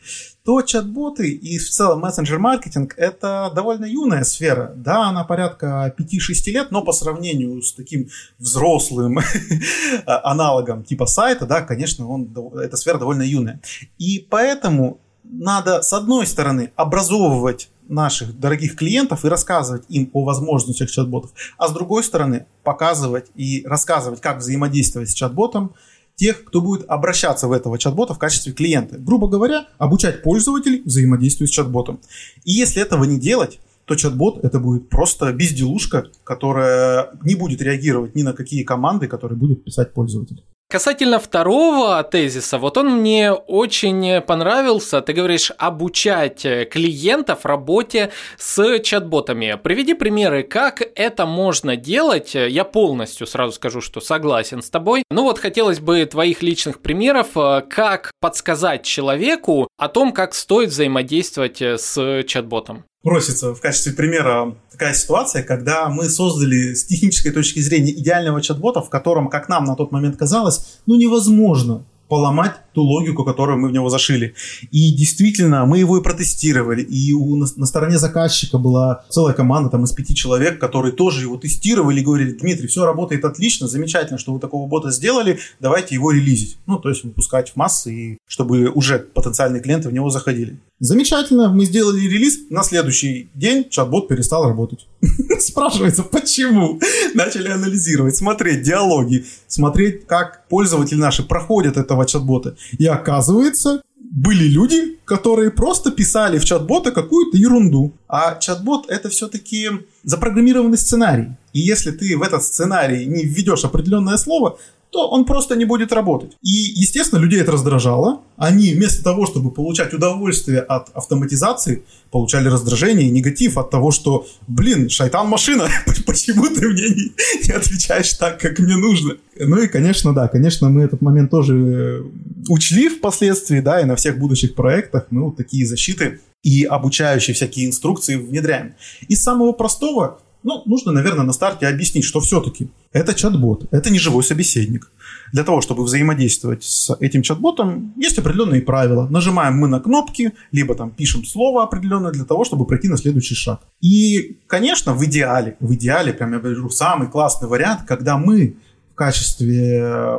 то чат-боты и в целом мессенджер-маркетинг это довольно юная сфера. Да, она порядка 5-6 лет, но по сравнению с таким взрослым аналогом типа сайта, да, конечно, он, эта сфера довольно юная. И поэтому надо, с одной стороны, образовывать наших дорогих клиентов и рассказывать им о возможностях чат-ботов, а с другой стороны, показывать и рассказывать, как взаимодействовать с чат-ботом тех, кто будет обращаться в этого чат-бота в качестве клиента. Грубо говоря, обучать пользователей взаимодействию с чат-ботом. И если этого не делать, то чат-бот это будет просто безделушка, которая не будет реагировать ни на какие команды, которые будет писать пользователь. Касательно второго тезиса, вот он мне очень понравился. Ты говоришь обучать клиентов работе с чат-ботами. Приведи примеры, как это можно делать. Я полностью сразу скажу, что согласен с тобой. Ну вот хотелось бы твоих личных примеров, как подсказать человеку о том, как стоит взаимодействовать с чат-ботом просится в качестве примера такая ситуация, когда мы создали с технической точки зрения идеального чат-бота, в котором, как нам на тот момент казалось, ну невозможно поломать ту логику, которую мы в него зашили. И действительно, мы его и протестировали. И у, на, на стороне заказчика была целая команда там, из пяти человек, которые тоже его тестировали и говорили, Дмитрий, все работает отлично, замечательно, что вы такого бота сделали, давайте его релизить. Ну, то есть выпускать в массы, и чтобы уже потенциальные клиенты в него заходили. Замечательно, мы сделали релиз, на следующий день чат-бот перестал работать. Спрашивается, почему? Начали анализировать, смотреть диалоги, смотреть, как пользователи наши проходят этого чат-бота. И оказывается, были люди, которые просто писали в чат-бота какую-то ерунду. А чат-бот это все-таки запрограммированный сценарий. И если ты в этот сценарий не введешь определенное слово, то он просто не будет работать. И, естественно, людей это раздражало. Они вместо того, чтобы получать удовольствие от автоматизации, получали раздражение и негатив от того, что, блин, шайтан машина, почему ты мне не, не отвечаешь так, как мне нужно? Ну и, конечно, да, конечно, мы этот момент тоже э, учли впоследствии, да, и на всех будущих проектах мы вот такие защиты и обучающие всякие инструкции внедряем. Из самого простого ну, нужно, наверное, на старте объяснить, что все-таки это чат-бот, это не живой собеседник. Для того, чтобы взаимодействовать с этим чат-ботом, есть определенные правила. Нажимаем мы на кнопки, либо там пишем слово определенное для того, чтобы пройти на следующий шаг. И, конечно, в идеале, в идеале, прям я говорю, самый классный вариант, когда мы в качестве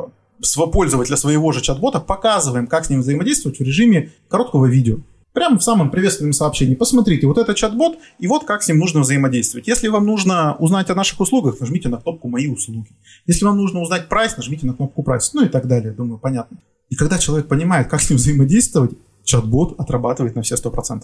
пользователя своего же чат-бота показываем, как с ним взаимодействовать в режиме короткого видео. Прямо в самом приветственном сообщении. Посмотрите, вот это чат-бот, и вот как с ним нужно взаимодействовать. Если вам нужно узнать о наших услугах, нажмите на кнопку «Мои услуги». Если вам нужно узнать прайс, нажмите на кнопку «Прайс». Ну и так далее, думаю, понятно. И когда человек понимает, как с ним взаимодействовать, чат-бот отрабатывает на все 100%.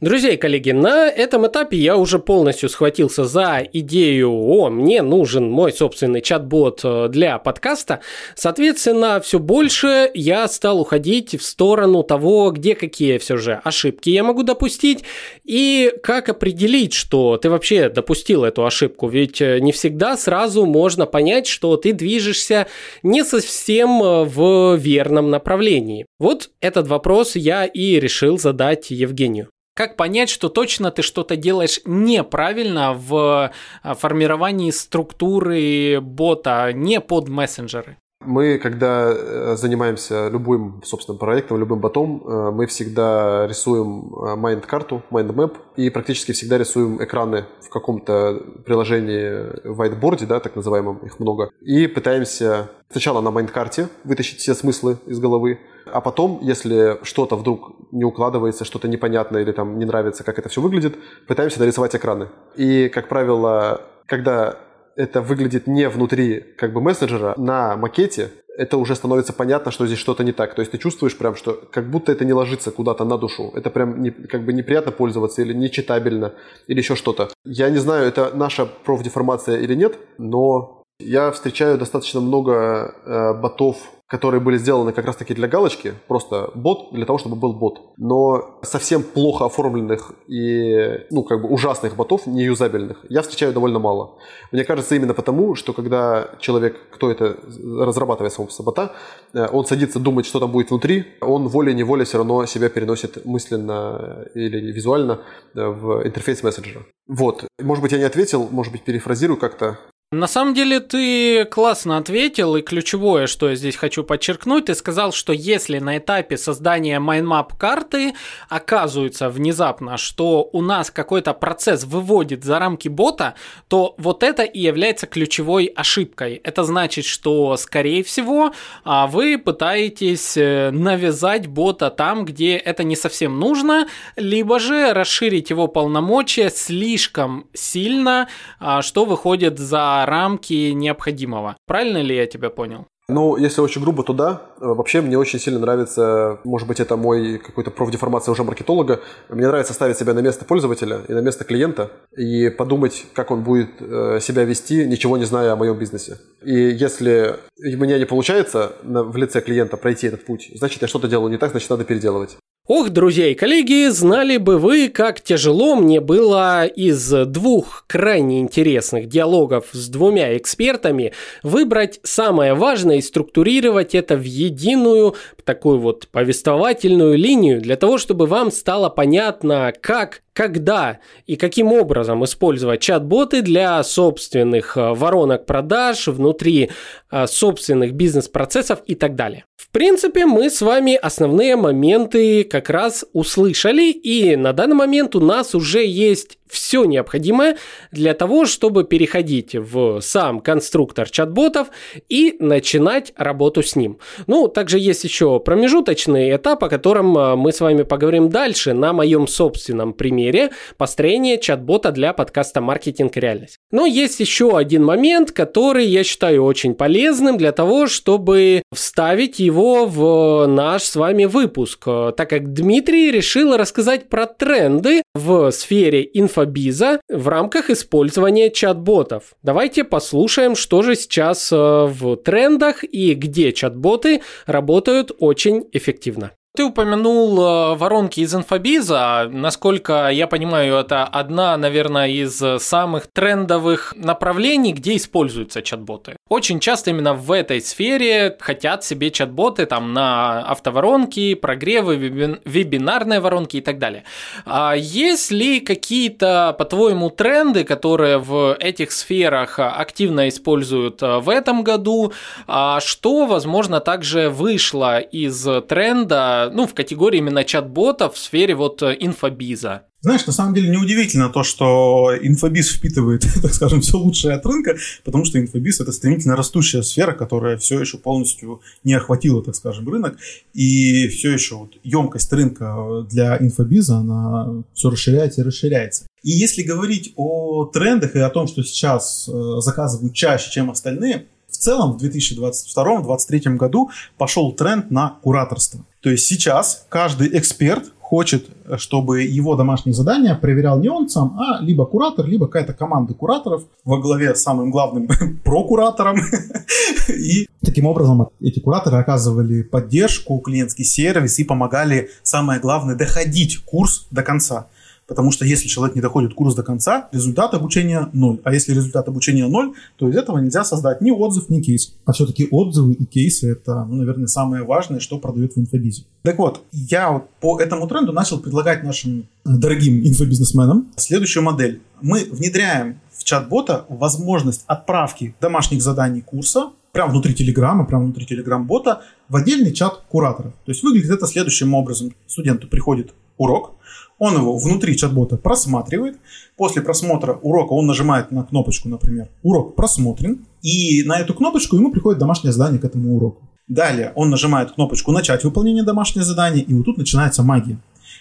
Друзья и коллеги, на этом этапе я уже полностью схватился за идею «О, мне нужен мой собственный чат-бот э, для подкаста». Соответственно, все больше я стал уходить в сторону того, где какие все же ошибки я могу допустить и как определить, что ты вообще допустил эту ошибку. Ведь э, не всегда сразу можно понять, что ты движешься не совсем э, в верном направлении. Вот этот вопрос я и решил задать Евгению. Как понять, что точно ты что-то делаешь неправильно в а, формировании структуры бота, не под мессенджеры? Мы, когда э, занимаемся любым, собственно, проектом, любым ботом, э, мы всегда рисуем э, mind -карту, mind map, и практически всегда рисуем экраны в каком-то приложении whiteboard, да, так называемом, их много, и пытаемся сначала на mind -карте вытащить все смыслы из головы, а потом, если что-то вдруг не укладывается, что-то непонятно или там не нравится, как это все выглядит, пытаемся нарисовать экраны. И, как правило, когда это выглядит не внутри как бы мессенджера, на макете это уже становится понятно, что здесь что-то не так. То есть ты чувствуешь прям, что как будто это не ложится куда-то на душу. Это прям не, как бы неприятно пользоваться или нечитабельно, или еще что-то. Я не знаю, это наша профдеформация или нет, но я встречаю достаточно много э, ботов которые были сделаны как раз-таки для галочки, просто бот для того, чтобы был бот. Но совсем плохо оформленных и, ну, как бы ужасных ботов, неюзабельных, я встречаю довольно мало. Мне кажется, именно потому, что когда человек, кто это разрабатывает самого бота, э, он садится думать, что там будет внутри, он волей-неволей все равно себя переносит мысленно или визуально э, в интерфейс мессенджера. Вот. Может быть, я не ответил, может быть, перефразирую как-то. На самом деле ты классно ответил, и ключевое, что я здесь хочу подчеркнуть, ты сказал, что если на этапе создания mind map карты оказывается внезапно, что у нас какой-то процесс выводит за рамки бота, то вот это и является ключевой ошибкой. Это значит, что, скорее всего, а, вы пытаетесь э, навязать бота там, где это не совсем нужно, либо же расширить его полномочия слишком сильно, а, что выходит за рамки необходимого. Правильно ли я тебя понял? Ну, если очень грубо, то да. Вообще, мне очень сильно нравится, может быть, это мой какой-то профдеформация уже маркетолога, мне нравится ставить себя на место пользователя и на место клиента и подумать, как он будет э, себя вести, ничего не зная о моем бизнесе. И если у меня не получается в лице клиента пройти этот путь, значит, я что-то делаю не так, значит, надо переделывать. Ох, друзья и коллеги, знали бы вы, как тяжело мне было из двух крайне интересных диалогов с двумя экспертами выбрать самое важное и структурировать это в единую такую вот повествовательную линию для того, чтобы вам стало понятно, как когда и каким образом использовать чат-боты для собственных э, воронок продаж, внутри э, собственных бизнес-процессов и так далее. В принципе, мы с вами основные моменты как раз услышали, и на данный момент у нас уже есть все необходимое для того, чтобы переходить в сам конструктор чат-ботов и начинать работу с ним. Ну, также есть еще промежуточный этап, о котором а, мы с вами поговорим дальше на моем собственном примере построения чат-бота для подкаста «Маркетинг реальность». Но есть еще один момент, который я считаю очень полезным для того, чтобы вставить его в наш с вами выпуск, так как Дмитрий решил рассказать про тренды в сфере информации инфобиза в рамках использования чат-ботов. Давайте послушаем, что же сейчас э, в трендах и где чат-боты работают очень эффективно. Ты упомянул э, воронки из инфобиза. Насколько я понимаю, это одна, наверное, из самых трендовых направлений, где используются чат-боты. Очень часто именно в этой сфере хотят себе чат-боты там на автоворонки, прогревы, вебинарные воронки и так далее. А есть ли какие-то, по-твоему, тренды, которые в этих сферах активно используют э, в этом году? А что, возможно, также вышло из тренда ну, в категории именно чат-ботов в сфере вот э, инфобиза. Знаешь, на самом деле неудивительно то, что инфобиз впитывает, так скажем, все лучшее от рынка, потому что инфобиз это стремительно растущая сфера, которая все еще полностью не охватила, так скажем, рынок. И все еще вот емкость рынка для инфобиза, она все расширяется и расширяется. И если говорить о трендах и о том, что сейчас э, заказывают чаще, чем остальные, целом в 2022-2023 году пошел тренд на кураторство. То есть сейчас каждый эксперт хочет, чтобы его домашнее задание проверял не он сам, а либо куратор, либо какая-то команда кураторов во главе с самым главным прокуратором. И таким образом эти кураторы оказывали поддержку, клиентский сервис и помогали, самое главное, доходить курс до конца. Потому что если человек не доходит курс до конца, результат обучения ноль. А если результат обучения ноль, то из этого нельзя создать ни отзыв, ни кейс. А все-таки отзывы и кейсы это, ну, наверное, самое важное, что продает в инфобизе. Так вот, я вот по этому тренду начал предлагать нашим дорогим инфобизнесменам следующую модель. Мы внедряем в чат-бота возможность отправки домашних заданий курса прямо внутри Телеграма, прямо внутри Телеграм-бота в отдельный чат кураторов. То есть выглядит это следующим образом. Студенту приходит урок, он его внутри чат-бота просматривает. После просмотра урока он нажимает на кнопочку, например, «Урок просмотрен», и на эту кнопочку ему приходит домашнее задание к этому уроку. Далее он нажимает кнопочку «Начать выполнение домашнего задания», и вот тут начинается магия.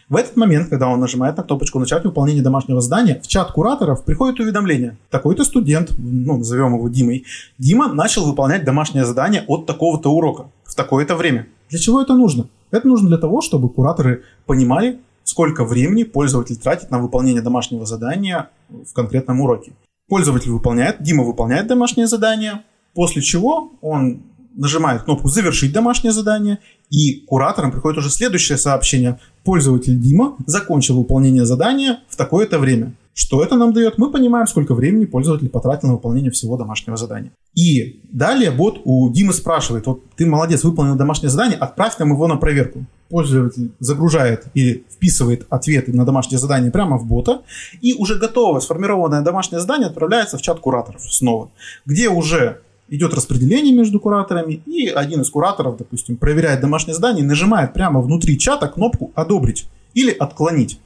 В этот момент, когда он нажимает на кнопочку «Начать выполнение домашнего задания», в чат кураторов приходит уведомление. Такой-то студент, ну, назовем его Димой, Дима начал выполнять домашнее задание от такого-то урока в такое-то время. Для чего это нужно? Это нужно для того, чтобы кураторы понимали, сколько времени пользователь тратит на выполнение домашнего задания в конкретном уроке. Пользователь выполняет, Дима выполняет домашнее задание, после чего он нажимает кнопку «Завершить домашнее задание», и кураторам приходит уже следующее сообщение. Пользователь Дима закончил выполнение задания в такое-то время. Что это нам дает? Мы понимаем, сколько времени пользователь потратил на выполнение всего домашнего задания. И далее бот у Димы спрашивает, вот ты молодец, выполнил домашнее задание, отправь нам его на проверку. Пользователь загружает или вписывает ответы на домашнее задание прямо в бота, и уже готовое сформированное домашнее задание отправляется в чат кураторов снова, где уже идет распределение между кураторами, и один из кураторов, допустим, проверяет домашнее задание нажимает прямо внутри чата кнопку «Одобрить» или «Отклонить».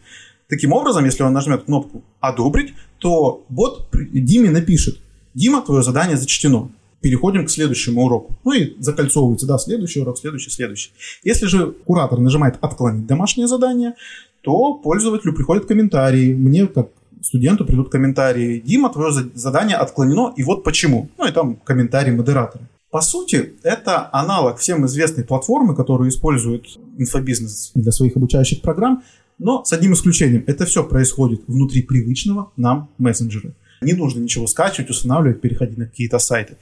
Таким образом, если он нажмет кнопку «Одобрить», то бот Диме напишет «Дима, твое задание зачтено». Переходим к следующему уроку. Ну и закольцовывается, да, следующий урок, следующий, следующий. Если же куратор нажимает «Отклонить домашнее задание», то пользователю приходят комментарии. Мне, как студенту, придут комментарии. Дима, твое задание отклонено, и вот почему. Ну и там комментарии модератора. По сути, это аналог всем известной платформы, которую использует инфобизнес для своих обучающих программ, но с одним исключением. Это все происходит внутри привычного нам мессенджера. Не нужно ничего скачивать, устанавливать, переходить на какие-то сайты.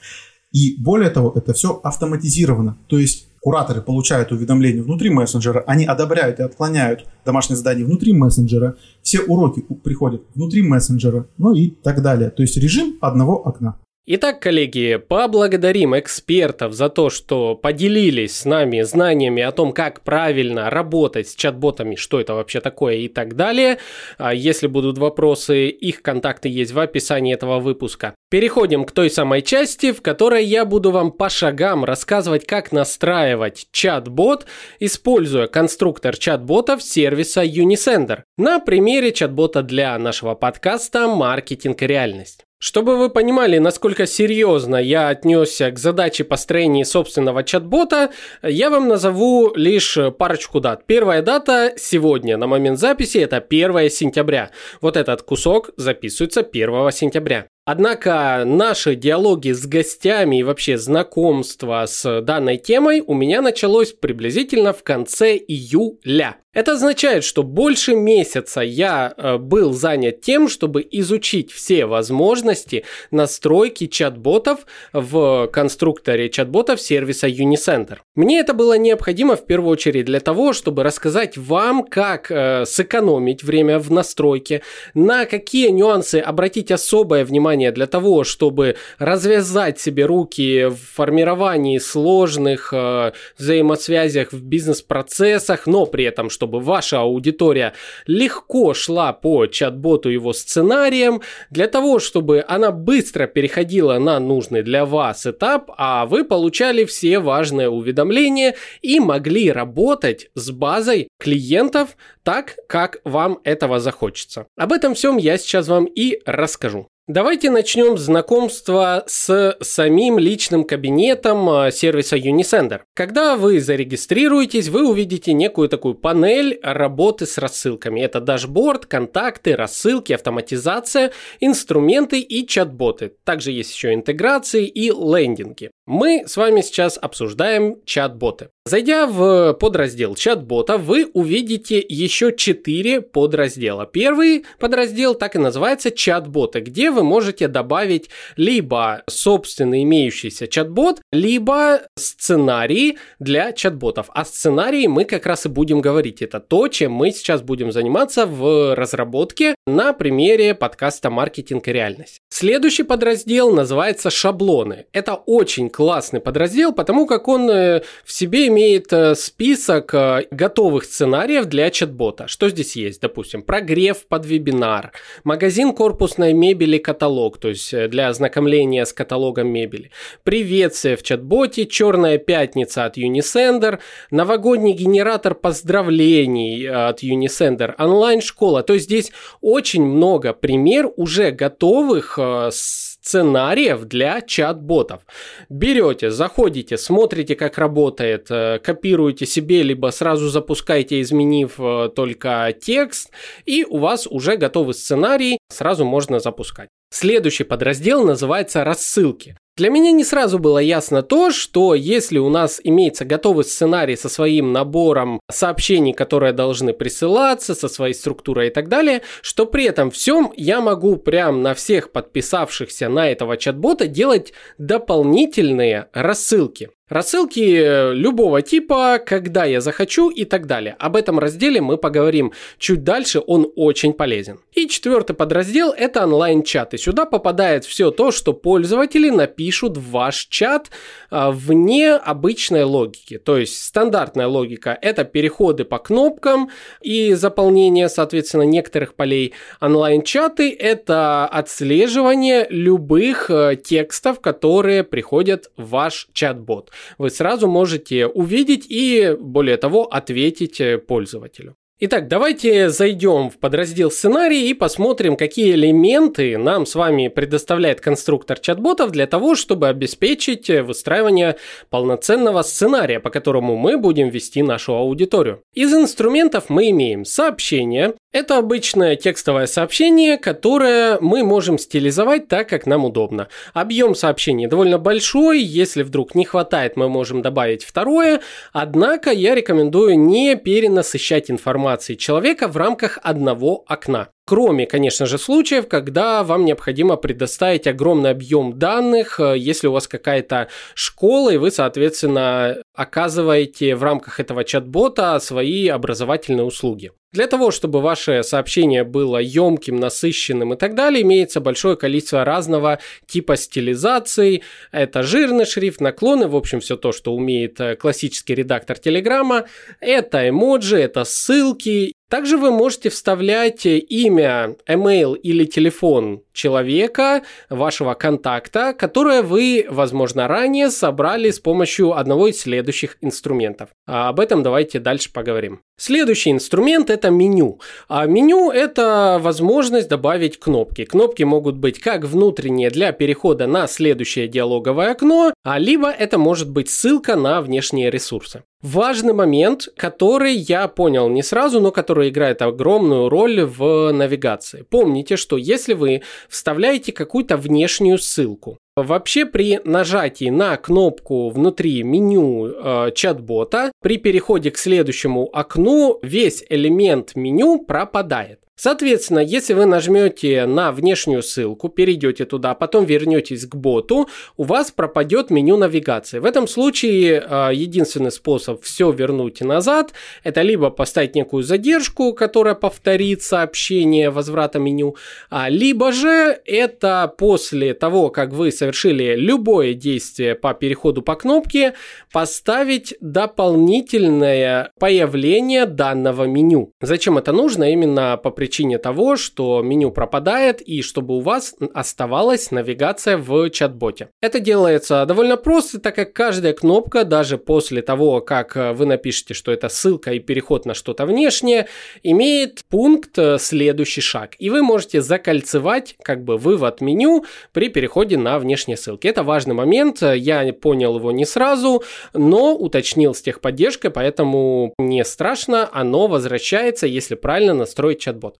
И более того, это все автоматизировано. То есть кураторы получают уведомления внутри мессенджера, они одобряют и отклоняют домашние задания внутри мессенджера, все уроки приходят внутри мессенджера, ну и так далее. То есть режим одного окна. Итак, коллеги, поблагодарим экспертов за то, что поделились с нами знаниями о том, как правильно работать с чат-ботами, что это вообще такое и так далее. А если будут вопросы, их контакты есть в описании этого выпуска. Переходим к той самой части, в которой я буду вам по шагам рассказывать, как настраивать чат-бот, используя конструктор чат-ботов сервиса Unisender. На примере чат-бота для нашего подкаста «Маркетинг и реальность». Чтобы вы понимали, насколько серьезно я отнесся к задаче построения собственного чат-бота, я вам назову лишь парочку дат. Первая дата сегодня, на момент записи, это 1 сентября. Вот этот кусок записывается 1 сентября. Однако наши диалоги с гостями и вообще знакомство с данной темой у меня началось приблизительно в конце июля. Это означает, что больше месяца я э, был занят тем, чтобы изучить все возможности настройки чат-ботов в конструкторе чат-ботов сервиса Unicenter. Мне это было необходимо в первую очередь для того, чтобы рассказать вам, как э, сэкономить время в настройке, на какие нюансы обратить особое внимание для того, чтобы развязать себе руки в формировании сложных э, взаимосвязях в бизнес-процессах, но при этом, чтобы ваша аудитория легко шла по чат-боту его сценариям, для того, чтобы она быстро переходила на нужный для вас этап, а вы получали все важные уведомления и могли работать с базой клиентов так, как вам этого захочется. Об этом всем я сейчас вам и расскажу. Давайте начнем знакомство с самим личным кабинетом а, сервиса Unisender. Когда вы зарегистрируетесь, вы увидите некую такую панель работы с рассылками. Это дашборд, контакты, рассылки, автоматизация, инструменты и чат-боты. Также есть еще интеграции и лендинги. Мы с вами сейчас обсуждаем чат-боты. Зайдя в подраздел чат-бота, вы увидите еще 4 подраздела. Первый подраздел так и называется чат-боты, где вы можете добавить либо собственный имеющийся чат-бот, либо сценарии для чат-ботов. О сценарии мы как раз и будем говорить. Это то, чем мы сейчас будем заниматься в разработке на примере подкаста «Маркетинг и реальность». Следующий подраздел называется «Шаблоны». Это очень классный подраздел, потому как он э, в себе имеет э, список э, готовых сценариев для чат-бота. Что здесь есть? Допустим, прогрев под вебинар, магазин корпусной мебели каталог, то есть для ознакомления с каталогом мебели, приветствие в чат-боте, черная пятница от Unisender, новогодний генератор поздравлений от Unisender, онлайн-школа. То есть здесь очень много пример уже готовых сценариев для чат-ботов. Берете, заходите, смотрите, как работает, э, копируете себе, либо сразу запускаете, изменив э, только текст, и у вас уже готовый сценарий, сразу можно запускать. Следующий подраздел называется рассылки. Для меня не сразу было ясно то, что если у нас имеется готовый сценарий со своим набором сообщений, которые должны присылаться, со своей структурой и так далее, что при этом всем я могу прям на всех подписавшихся на этого чат-бота делать дополнительные рассылки. Рассылки любого типа, когда я захочу и так далее. Об этом разделе мы поговорим чуть дальше, он очень полезен. И четвертый подраздел – это онлайн-чаты. Сюда попадает все то, что пользователи напишут в ваш чат а, вне обычной логики. То есть стандартная логика – это переходы по кнопкам и заполнение, соответственно, некоторых полей. Онлайн-чаты – это отслеживание любых э, текстов, которые приходят в ваш чат-бот вы сразу можете увидеть и, более того, ответить э, пользователю. Итак, давайте зайдем в подраздел сценарий и посмотрим, какие элементы нам с вами предоставляет конструктор чат-ботов для того, чтобы обеспечить выстраивание полноценного сценария, по которому мы будем вести нашу аудиторию. Из инструментов мы имеем сообщение. Это обычное текстовое сообщение, которое мы можем стилизовать так, как нам удобно. Объем сообщения довольно большой, если вдруг не хватает, мы можем добавить второе, однако я рекомендую не перенасыщать информации человека в рамках одного окна. Кроме, конечно же, случаев, когда вам необходимо предоставить огромный объем данных, э, если у вас какая-то школа, и вы, соответственно, оказываете в рамках этого чат-бота свои образовательные услуги. Для того, чтобы ваше сообщение было емким, насыщенным и так далее, имеется большое количество разного типа стилизаций. Это жирный шрифт, наклоны, в общем, все то, что умеет э, классический редактор Телеграма. Это эмоджи, это ссылки также вы можете вставлять имя, email или телефон человека, вашего контакта, которое вы, возможно, ранее собрали с помощью одного из следующих инструментов. А об этом давайте дальше поговорим. Следующий инструмент – это меню. А меню – это возможность добавить кнопки. Кнопки могут быть как внутренние для перехода на следующее диалоговое окно, а либо это может быть ссылка на внешние ресурсы. Важный момент, который я понял не сразу, но который играет огромную роль в навигации. Помните, что если вы вставляете какую-то внешнюю ссылку, Вообще при нажатии на кнопку внутри меню э, чат-бота, при переходе к следующему окну весь элемент меню пропадает. Соответственно, если вы нажмете на внешнюю ссылку, перейдете туда, потом вернетесь к боту, у вас пропадет меню навигации. В этом случае э, единственный способ все вернуть назад, это либо поставить некую задержку, которая повторит сообщение возврата меню, а, либо же это после того, как вы совершили любое действие по переходу по кнопке, поставить дополнительное появление данного меню. Зачем это нужно? Именно по причине причине того, что меню пропадает и чтобы у вас оставалась навигация в чат-боте. Это делается довольно просто, так как каждая кнопка, даже после того, как вы напишете, что это ссылка и переход на что-то внешнее, имеет пункт э, «Следующий шаг». И вы можете закольцевать как бы вывод меню при переходе на внешние ссылки. Это важный момент, я понял его не сразу, но уточнил с техподдержкой, поэтому не страшно, оно возвращается, если правильно настроить чат-бот.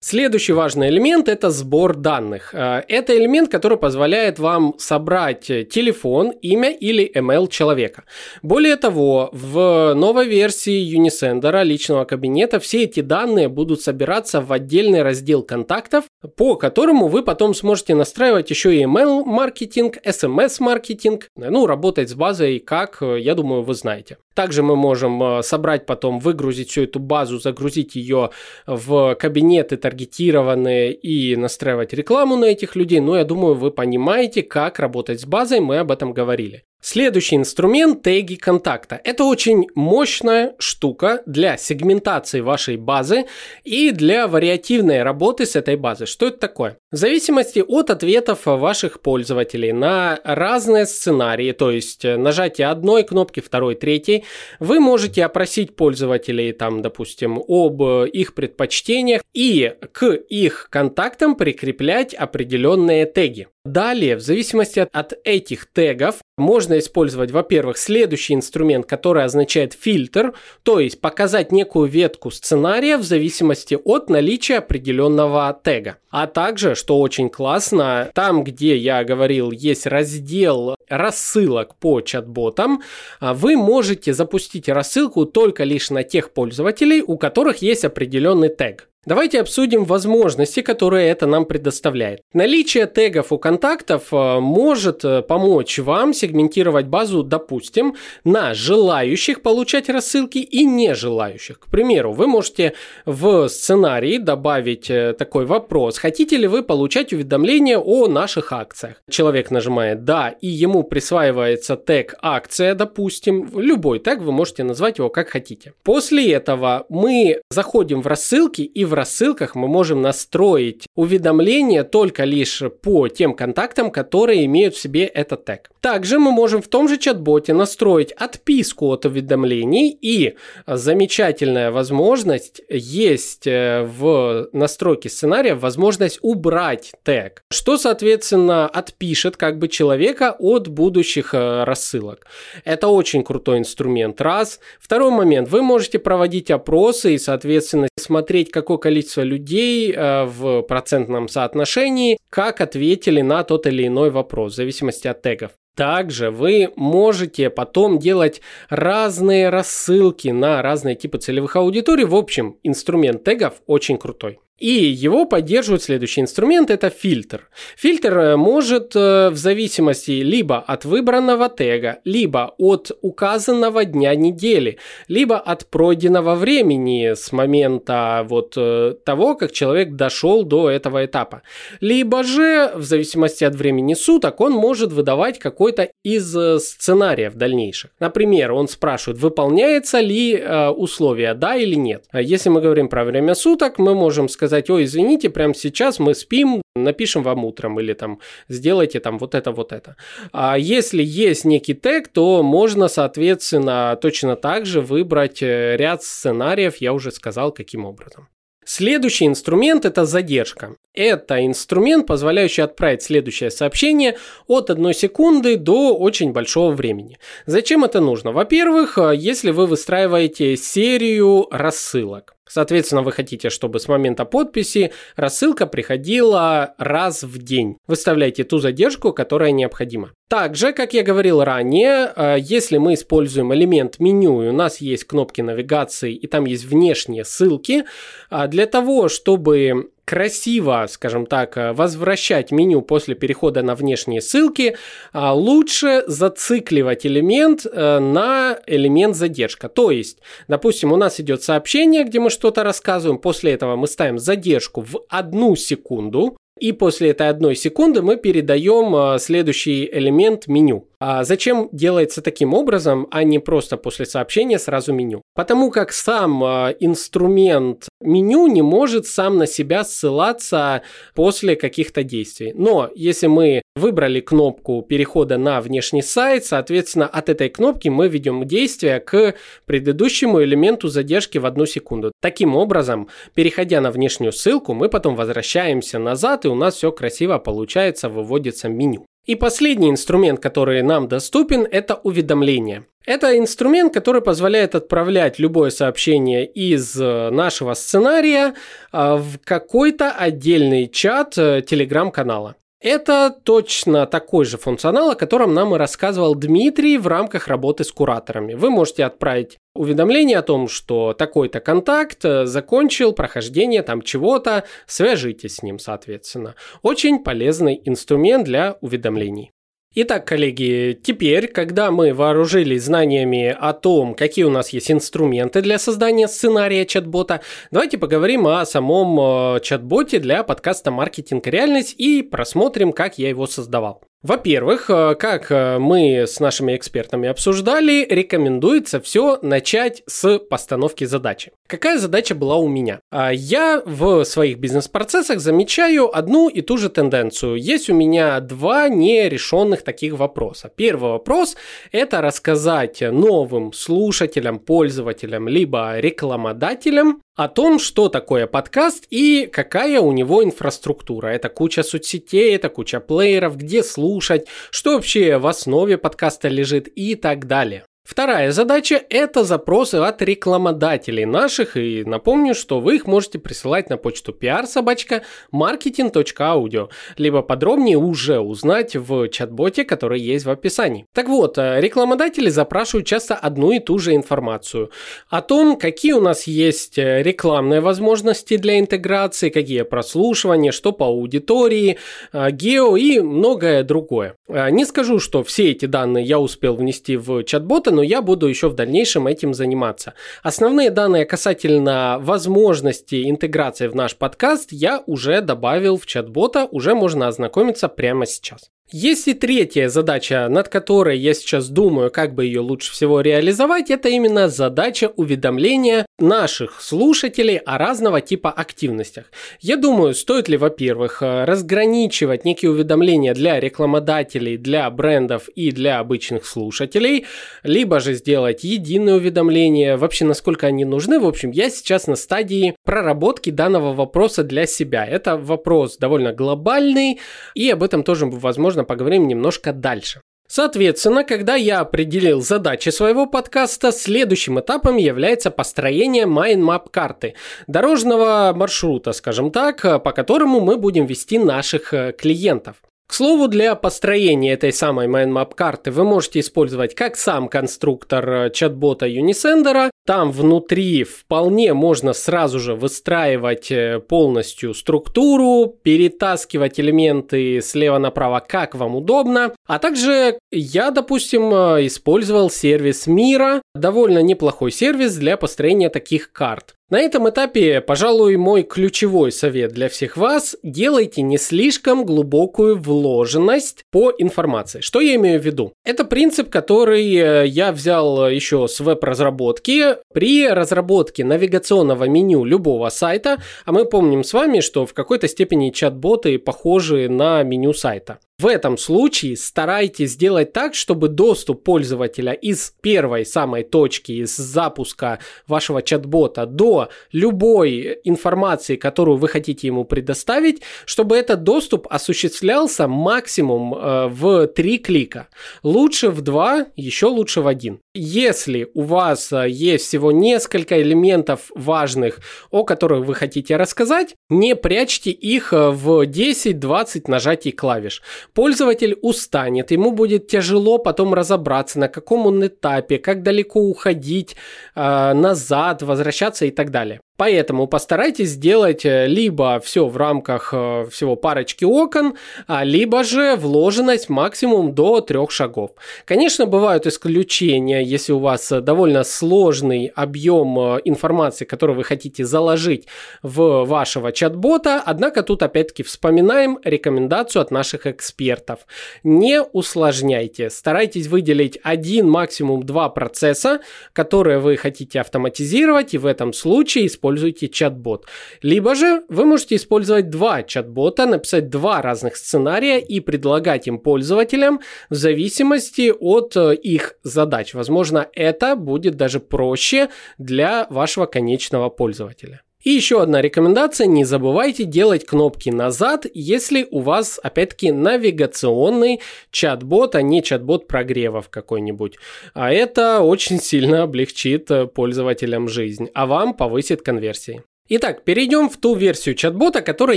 Следующий важный элемент – это сбор данных. Э, это элемент, который позволяет вам собрать телефон, имя или email человека. Более того, в новой версии Unisender личного кабинета все эти данные будут собираться в отдельный раздел контактов, по которому вы потом сможете настраивать еще и email-маркетинг, SMS-маркетинг, ну, работать с базой, как, я думаю, вы знаете. Также мы можем э, собрать потом, выгрузить всю эту базу, загрузить ее в кабинеты таргетированные и настраивать рекламу на этих людей. Но я думаю, вы понимаете, как работать с базой, мы об этом говорили. Следующий инструмент – теги контакта. Это очень мощная штука для сегментации вашей базы и для вариативной работы с этой базой. Что это такое? В зависимости от ответов ваших пользователей на разные сценарии, то есть нажатие одной кнопки, второй, третьей, вы можете опросить пользователей, там, допустим, об их предпочтениях и к их контактам прикреплять определенные теги. Далее, в зависимости от, от этих тегов, можно использовать, во-первых, следующий инструмент, который означает фильтр, то есть показать некую ветку сценария в зависимости от наличия определенного тега. А также, что очень классно, там, где я говорил, есть раздел рассылок по чат-ботам, а, вы можете запустить рассылку только лишь на тех пользователей, у которых есть определенный тег. Давайте обсудим возможности, которые это нам предоставляет. Наличие тегов у контактов э, может э, помочь вам сегментировать базу, допустим, на желающих получать рассылки и не желающих. К примеру, вы можете в сценарии добавить э, такой вопрос. Хотите ли вы получать уведомления о наших акциях? Человек нажимает «Да», и ему присваивается тег «Акция», допустим. Любой тег, вы можете назвать его как хотите. После этого мы заходим в рассылки и в рассылках мы можем настроить уведомления только лишь по тем контактам, которые имеют в себе этот тег. Также мы можем в том же чат-боте настроить отписку от уведомлений и замечательная возможность есть э, в настройке сценария возможность убрать тег, что, соответственно, отпишет как бы человека от будущих э, рассылок. Это очень крутой инструмент, раз. Второй момент, вы можете проводить опросы и, соответственно, смотреть, какое количество людей э, в процентном соотношении, как ответили на тот или иной вопрос, в зависимости от тегов. Также вы можете потом делать разные рассылки на разные типы целевых аудиторий. В общем, инструмент тегов очень крутой. И его поддерживает следующий инструмент – это фильтр. Фильтр э, может э, в зависимости либо от выбранного тега, либо от указанного дня недели, либо от пройденного времени с момента вот э, того, как человек дошел до этого этапа. Либо же, в зависимости от времени суток, он может выдавать какой-то из сценариев дальнейших. Например, он спрашивает, выполняется ли условие, да или нет. Если мы говорим про время суток, мы можем сказать, сказать, ой, извините, прямо сейчас мы спим, напишем вам утром или там сделайте там вот это, вот это. А если есть некий тег, то можно, соответственно, точно так же выбрать э, ряд сценариев, я уже сказал, каким образом. Следующий инструмент – это задержка. Это инструмент, позволяющий отправить следующее сообщение от 1 секунды до очень большого времени. Зачем это нужно? Во-первых, э, если вы выстраиваете серию рассылок. Соответственно, вы хотите, чтобы с момента подписи рассылка приходила раз в день. Выставляйте ту задержку, которая необходима. Также, как я говорил ранее, э, если мы используем элемент меню, и у нас есть кнопки навигации, и там есть внешние ссылки, э, для того, чтобы красиво, скажем так, э, возвращать меню после перехода на внешние ссылки, а, лучше зацикливать элемент э, на элемент задержка. То есть, допустим, у нас идет сообщение, где мы что-то рассказываем, после этого мы ставим задержку в одну секунду, и после этой одной секунды мы передаем э, следующий элемент меню. А зачем делается таким образом, а не просто после сообщения сразу меню? Потому как сам э, инструмент меню не может сам на себя ссылаться после каких-то действий. Но если мы выбрали кнопку перехода на внешний сайт, соответственно, от этой кнопки мы ведем действие к предыдущему элементу задержки в одну секунду. Таким образом, переходя на внешнюю ссылку, мы потом возвращаемся назад, и у нас все красиво получается, выводится меню. И последний инструмент, который нам доступен, это уведомление. Это инструмент, который позволяет отправлять любое сообщение из э, нашего сценария э, в какой-то отдельный чат э, телеграм-канала. Это точно такой же функционал, о котором нам и рассказывал Дмитрий в рамках работы с кураторами. Вы можете отправить уведомление о том, что такой-то контакт э, закончил прохождение там чего-то, свяжитесь с ним, соответственно. Очень полезный инструмент для уведомлений. Итак, коллеги, теперь, когда мы вооружились знаниями о том, какие у нас есть инструменты для создания сценария чат-бота, давайте поговорим о самом э, чат-боте для подкаста «Маркетинг и реальность» и просмотрим, как я его создавал. Во-первых, э, как э, мы с нашими экспертами обсуждали, рекомендуется все начать с постановки задачи. Какая задача была у меня? А, я в своих бизнес-процессах замечаю одну и ту же тенденцию. Есть у меня два нерешенных таких вопроса. Первый вопрос – это рассказать новым слушателям, пользователям, либо рекламодателям о том, что такое подкаст и какая у него инфраструктура. Это куча соцсетей, это куча плееров, где слушать, что вообще в основе подкаста лежит и так далее. Вторая задача – это запросы от рекламодателей наших, и напомню, что вы их можете присылать на почту pr-marketing.audio, либо подробнее уже узнать в чат-боте, который есть в описании. Так вот, э, рекламодатели запрашивают часто одну и ту же информацию о том, какие у нас есть э, рекламные возможности для интеграции, какие прослушивания, что по аудитории, э, гео и многое другое. Не скажу, что все эти данные я успел внести в чат-бота, но я буду еще в дальнейшем этим заниматься. Основные данные касательно возможности интеграции в наш подкаст я уже добавил в чат-бота, уже можно ознакомиться прямо сейчас. Есть и третья задача, над которой я сейчас думаю, как бы ее лучше всего реализовать, это именно задача уведомления наших слушателей о разного типа активностях. Я думаю, стоит ли, во-первых, разграничивать некие уведомления для рекламодателей, для брендов и для обычных слушателей, либо же сделать единое уведомление, вообще насколько они нужны. В общем, я сейчас на стадии проработки данного вопроса для себя. Это вопрос довольно глобальный, и об этом тоже, возможно, поговорим немножко дальше. Соответственно, когда я определил задачи своего подкаста, следующим этапом является построение mind map карты, дорожного маршрута, скажем так, по которому мы будем вести наших э, клиентов. К слову, для построения этой самой mindmap карты вы можете использовать как сам конструктор э, чат-бота Unisender, там внутри вполне можно сразу же выстраивать э, полностью структуру, перетаскивать элементы слева направо, как вам удобно. А также я, допустим, э, использовал сервис Мира, довольно неплохой сервис для построения таких карт. На этом этапе, пожалуй, мой ключевой совет для всех вас – делайте не слишком глубокую вложенность по информации. Что я имею в виду? Это принцип, который э, я взял еще с веб-разработки. При разработке навигационного меню любого сайта, а мы помним с вами, что в какой-то степени чат-боты похожи на меню сайта. В этом случае старайтесь сделать так, чтобы доступ пользователя из первой самой точки, из запуска вашего чат-бота до любой информации, которую вы хотите ему предоставить, чтобы этот доступ осуществлялся максимум э, в три клика. Лучше в два, еще лучше в один. Если у вас э, есть всего несколько элементов важных, о которых вы хотите рассказать, не прячьте их э, в 10-20 нажатий клавиш. Пользователь устанет, ему будет тяжело потом разобраться, на каком он этапе, как далеко уходить, э, назад, возвращаться и так далее. Поэтому постарайтесь сделать э, либо все в рамках э, всего парочки окон, а либо же вложенность максимум до трех шагов. Конечно, бывают исключения, если у вас довольно сложный объем э, информации, который вы хотите заложить в вашего чат-бота, однако тут опять-таки вспоминаем рекомендацию от наших экспертов. Не усложняйте, старайтесь выделить один, максимум два процесса, которые вы хотите автоматизировать, и в этом случае используйте используете чат-бот. Либо же вы можете использовать два чат-бота, написать два разных сценария и предлагать им пользователям в зависимости от э, их задач. Возможно, это будет даже проще для вашего конечного пользователя. И еще одна рекомендация, не забывайте делать кнопки назад, если у вас, опять-таки, навигационный чат-бот, а не чат-бот прогревов какой-нибудь. А это очень сильно облегчит э, пользователям жизнь, а вам повысит конверсии. Итак, перейдем в ту версию чат-бота, которая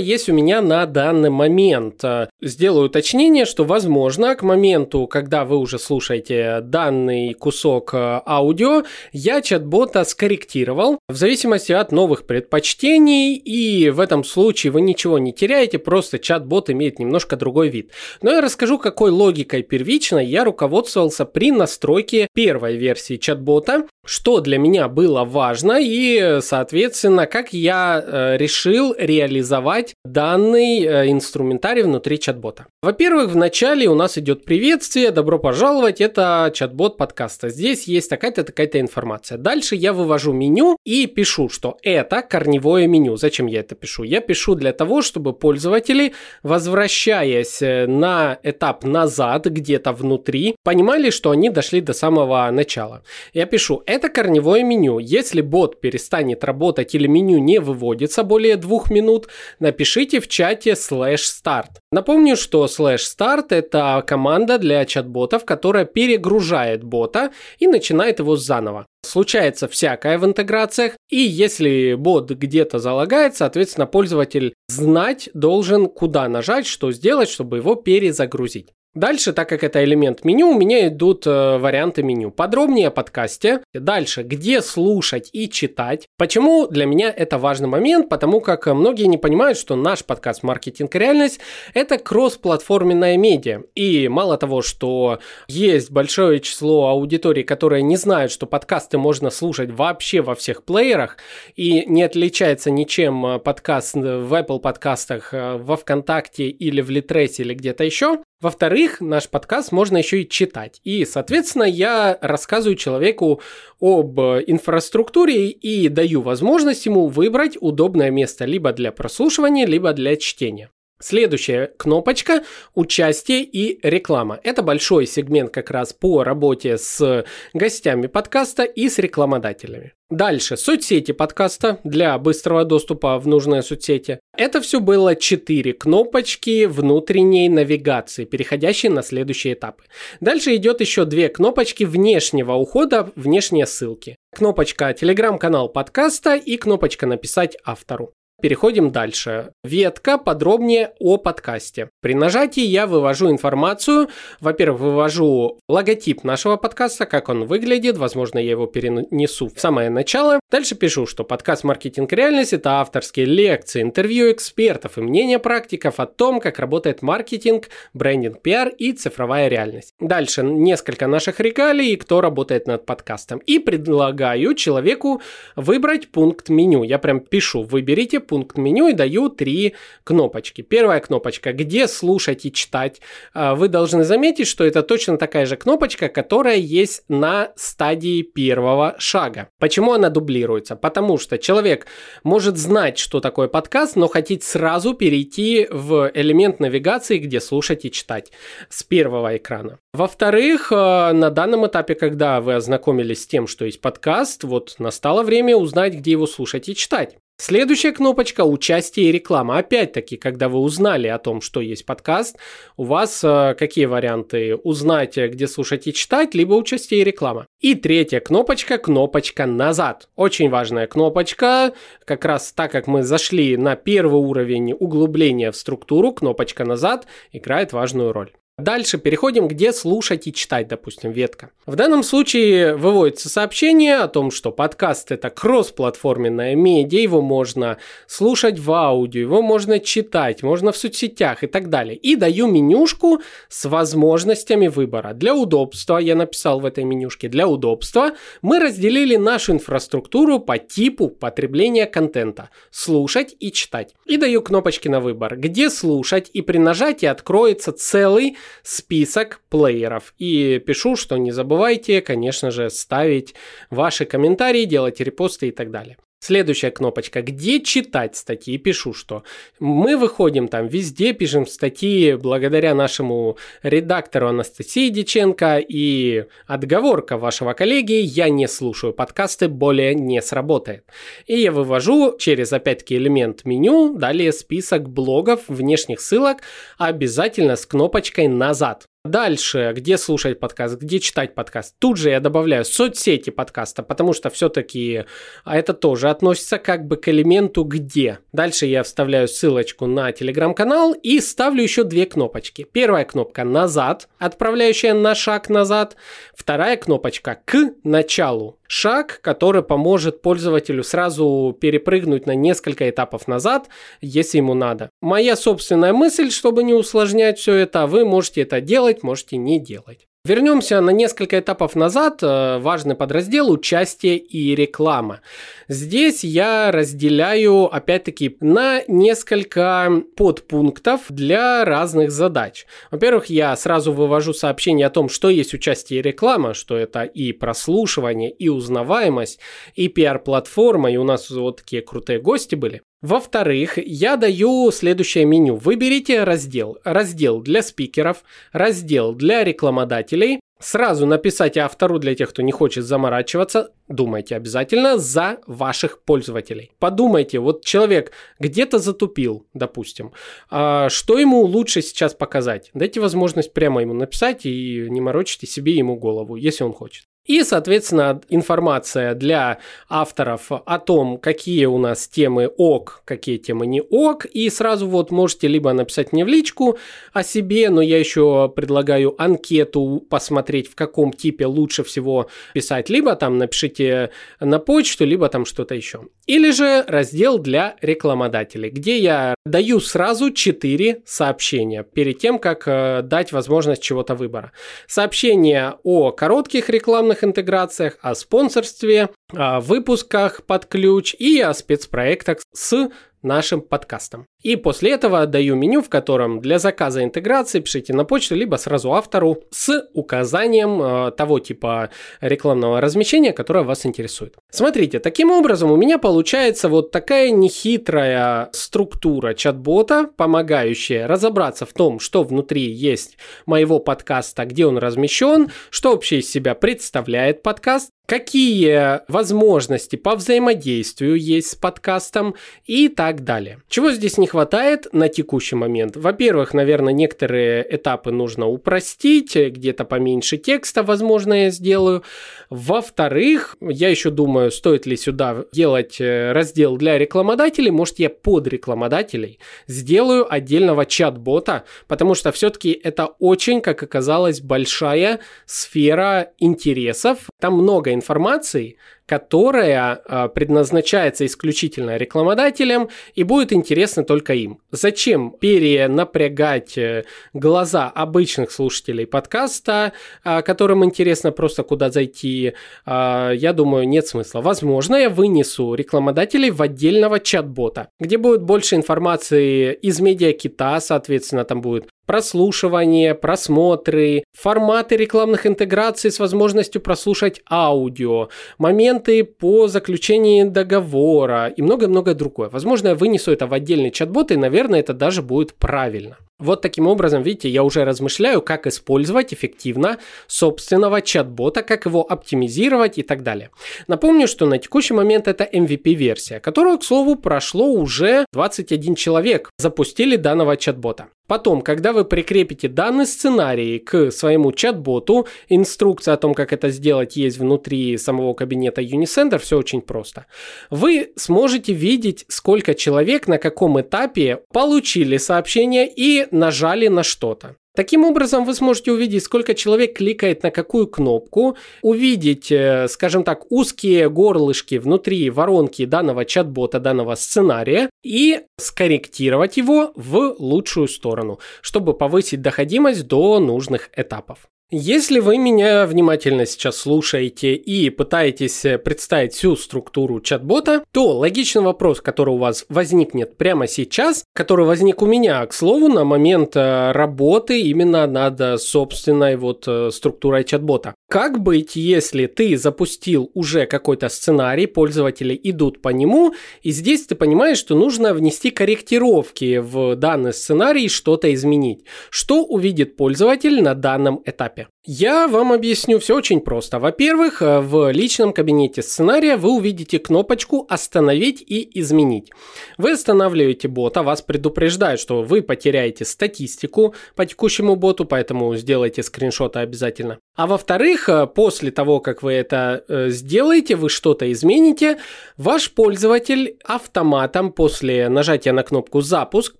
есть у меня на данный момент. Сделаю уточнение, что возможно к моменту, когда вы уже слушаете данный кусок э, аудио, я чат-бота скорректировал в зависимости от новых предпочтений, и в этом случае вы ничего не теряете, просто чат-бот имеет немножко другой вид. Но я расскажу, какой логикой первичной я руководствовался при настройке первой версии чат-бота, что для меня было важно и, соответственно, как э, решил реализовать данный э, инструментарий внутри чат-бота. Во-первых, в начале у нас идет приветствие, добро пожаловать, это чат-бот подкаста. Здесь есть такая-то, такая-то информация. Дальше я вывожу меню и пишу, что это корневое меню. Зачем я это пишу? Я пишу для того, чтобы пользователи, возвращаясь э, на этап назад, где-то внутри, понимали, что они дошли до самого начала. Я пишу, это корневое меню. Если бот перестанет работать или меню не выводится более двух минут, напишите в чате slash start. Напомню, что slash start это команда для чат-ботов, которая перегружает бота и начинает его заново. Случается всякое в интеграциях, и если бот где-то залагает, соответственно, пользователь знать должен, куда нажать, что сделать, чтобы его перезагрузить. Дальше, так как это элемент меню, у меня идут э, варианты меню. Подробнее о подкасте. Дальше, где слушать и читать. Почему для меня это важный момент? Потому как многие не понимают, что наш подкаст «Маркетинг и реальность» – это кроссплатформенная медиа. И мало того, что есть большое число аудиторий, которые не знают, что подкасты можно слушать вообще во всех плеерах, и не отличается ничем э, подкаст в Apple подкастах, э, во ВКонтакте или в Литресе или где-то еще, во-вторых, наш подкаст можно еще и читать. И, соответственно, я рассказываю человеку об инфраструктуре и даю возможность ему выбрать удобное место либо для прослушивания, либо для чтения. Следующая кнопочка – участие и реклама. Это большой сегмент как раз по работе с гостями подкаста и с рекламодателями. Дальше, соцсети подкаста для быстрого доступа в нужные соцсети. Это все было 4 кнопочки внутренней навигации, переходящие на следующие этапы. Дальше идет еще две кнопочки внешнего ухода, внешние ссылки. Кнопочка телеграм-канал подкаста и кнопочка написать автору. Переходим дальше. Ветка подробнее о подкасте. При нажатии я вывожу информацию. Во-первых, вывожу логотип нашего подкаста, как он выглядит. Возможно, я его перенесу в самое начало. Дальше пишу, что подкаст «Маркетинг. Реальность» — это авторские лекции, интервью экспертов и мнения практиков о том, как работает маркетинг, брендинг, пиар и цифровая реальность. Дальше несколько наших регалий и кто работает над подкастом. И предлагаю человеку выбрать пункт меню. Я прям пишу, выберите пункт меню и даю три кнопочки. Первая кнопочка, где слушать и читать. А, вы должны заметить, что это точно такая же кнопочка, которая есть на стадии первого шага. Почему она дублируется? Потому что человек может знать, что такое подкаст, но хотеть сразу перейти в элемент навигации, где слушать и читать с первого экрана. Во-вторых, а, на данном этапе, когда вы ознакомились с тем, что есть подкаст, вот настало время узнать, где его слушать и читать. Следующая кнопочка – участие и реклама. Опять-таки, когда вы узнали о том, что есть подкаст, у вас э, какие варианты? Узнать, э, где слушать и читать, либо участие и реклама. И третья кнопочка – кнопочка «Назад». Очень важная кнопочка. Как раз так, как мы зашли на первый уровень углубления в структуру, кнопочка «Назад» играет важную роль. Дальше переходим, где слушать и читать, допустим, ветка. В данном случае выводится сообщение о том, что подкаст это кроссплатформенная медиа, его можно слушать в аудио, его можно читать, можно в соцсетях и так далее. И даю менюшку с возможностями выбора. Для удобства, я написал в этой менюшке, для удобства мы разделили нашу инфраструктуру по типу потребления контента. Слушать и читать. И даю кнопочки на выбор, где слушать, и при нажатии откроется целый список плееров. И пишу, что не забывайте, конечно же, ставить ваши комментарии, делать репосты и так далее. Следующая кнопочка. Где читать статьи? Пишу, что мы выходим там везде, пишем статьи благодаря нашему редактору Анастасии Диченко и отговорка вашего коллеги «Я не слушаю подкасты» более не сработает. И я вывожу через опять-таки элемент меню, далее список блогов, внешних ссылок, обязательно с кнопочкой «Назад». Дальше, где слушать подкаст, где читать подкаст. Тут же я добавляю соцсети подкаста, потому что все-таки а это тоже относится как бы к элементу где. Дальше я вставляю ссылочку на телеграм-канал и ставлю еще две кнопочки. Первая кнопка назад, отправляющая на шаг назад. Вторая кнопочка к началу шаг, который поможет пользователю сразу перепрыгнуть на несколько этапов назад, если ему надо. Моя собственная мысль, чтобы не усложнять все это, вы можете это делать, можете не делать. Вернемся на несколько этапов назад. Э, важный подраздел – участие и реклама. Здесь я разделяю, опять-таки, на несколько подпунктов для разных задач. Во-первых, я сразу вывожу сообщение о том, что есть участие и реклама, что это и прослушивание, и узнаваемость, и пиар-платформа, и у нас вот такие крутые гости были. Во-вторых, я даю следующее меню. Выберите раздел. Раздел для спикеров, раздел для рекламодателей. Сразу написать автору для тех, кто не хочет заморачиваться. Думайте обязательно за ваших пользователей. Подумайте, вот человек где-то затупил, допустим. А что ему лучше сейчас показать? Дайте возможность прямо ему написать и не морочите себе ему голову, если он хочет. И, соответственно, информация для авторов о том, какие у нас темы ок, какие темы не ок. И сразу вот можете либо написать мне в личку о себе, но я еще предлагаю анкету посмотреть, в каком типе лучше всего писать. Либо там напишите на почту, либо там что-то еще. Или же раздел для рекламодателей, где я даю сразу 4 сообщения перед тем, как э, дать возможность чего-то выбора. Сообщение о коротких рекламных рекламных интеграциях, о спонсорстве, о выпусках под ключ и о спецпроектах с нашим подкастом. И после этого даю меню, в котором для заказа интеграции пишите на почту, либо сразу автору с указанием э, того типа рекламного размещения, которое вас интересует. Смотрите, таким образом у меня получается вот такая нехитрая структура чат-бота, помогающая разобраться в том, что внутри есть моего подкаста, где он размещен, что вообще из себя представляет подкаст, какие возможности по взаимодействию есть с подкастом и так далее. Чего здесь не хватает на текущий момент? Во-первых, наверное, некоторые этапы нужно упростить, где-то поменьше текста, возможно, я сделаю. Во-вторых, я еще думаю, стоит ли сюда делать э, раздел для рекламодателей, может, я под рекламодателей сделаю отдельного чат-бота, потому что все-таки это очень, как оказалось, большая сфера интересов. Там много информации, которая э, предназначается исключительно рекламодателям и будет интересна только им. Зачем перенапрягать э, глаза обычных слушателей подкаста, э, которым интересно просто куда зайти, я думаю, нет смысла. Возможно, я вынесу рекламодателей в отдельного чат-бота, где будет больше информации из медиакита, соответственно, там будет прослушивание, просмотры, форматы рекламных интеграций с возможностью прослушать аудио, моменты по заключению договора и многое-многое другое. Возможно, я вынесу это в отдельный чат-бот, и, наверное, это даже будет правильно. Вот таким образом, видите, я уже размышляю, как использовать эффективно собственного чат-бота, как его оптимизировать и так далее. Напомню, что на текущий момент это MVP-версия, которую, к слову, прошло уже 21 человек, запустили данного чат-бота. Потом, когда вы прикрепите данный сценарий к своему чат-боту, инструкция о том, как это сделать, есть внутри самого кабинета Unisender, все очень просто. Вы сможете видеть, сколько человек на каком этапе получили сообщение и нажали на что-то. Таким образом, вы сможете увидеть, сколько человек кликает на какую кнопку, увидеть, э, скажем так, узкие горлышки внутри воронки данного чат-бота, данного сценария и скорректировать его в лучшую сторону, чтобы повысить доходимость до нужных этапов. Если вы меня внимательно сейчас слушаете и пытаетесь э, представить всю структуру чат-бота, то логичный вопрос, который у вас возникнет прямо сейчас, который возник у меня, к слову, на момент э, работы именно над э, собственной вот структурой чат-бота. Как быть, если ты запустил уже какой-то сценарий, пользователи идут по нему, и здесь ты понимаешь, что нужно внести корректировки в данный сценарий, что-то изменить. Что увидит пользователь на данном этапе? Yeah. Я вам объясню все очень просто. Во-первых, э, в личном кабинете сценария вы увидите кнопочку «Остановить и изменить». Вы останавливаете бота, вас предупреждают, что вы потеряете статистику по текущему боту, поэтому сделайте скриншоты обязательно. А во-вторых, э, после того, как вы это э, сделаете, вы что-то измените, ваш пользователь автоматом после нажатия на кнопку «Запуск»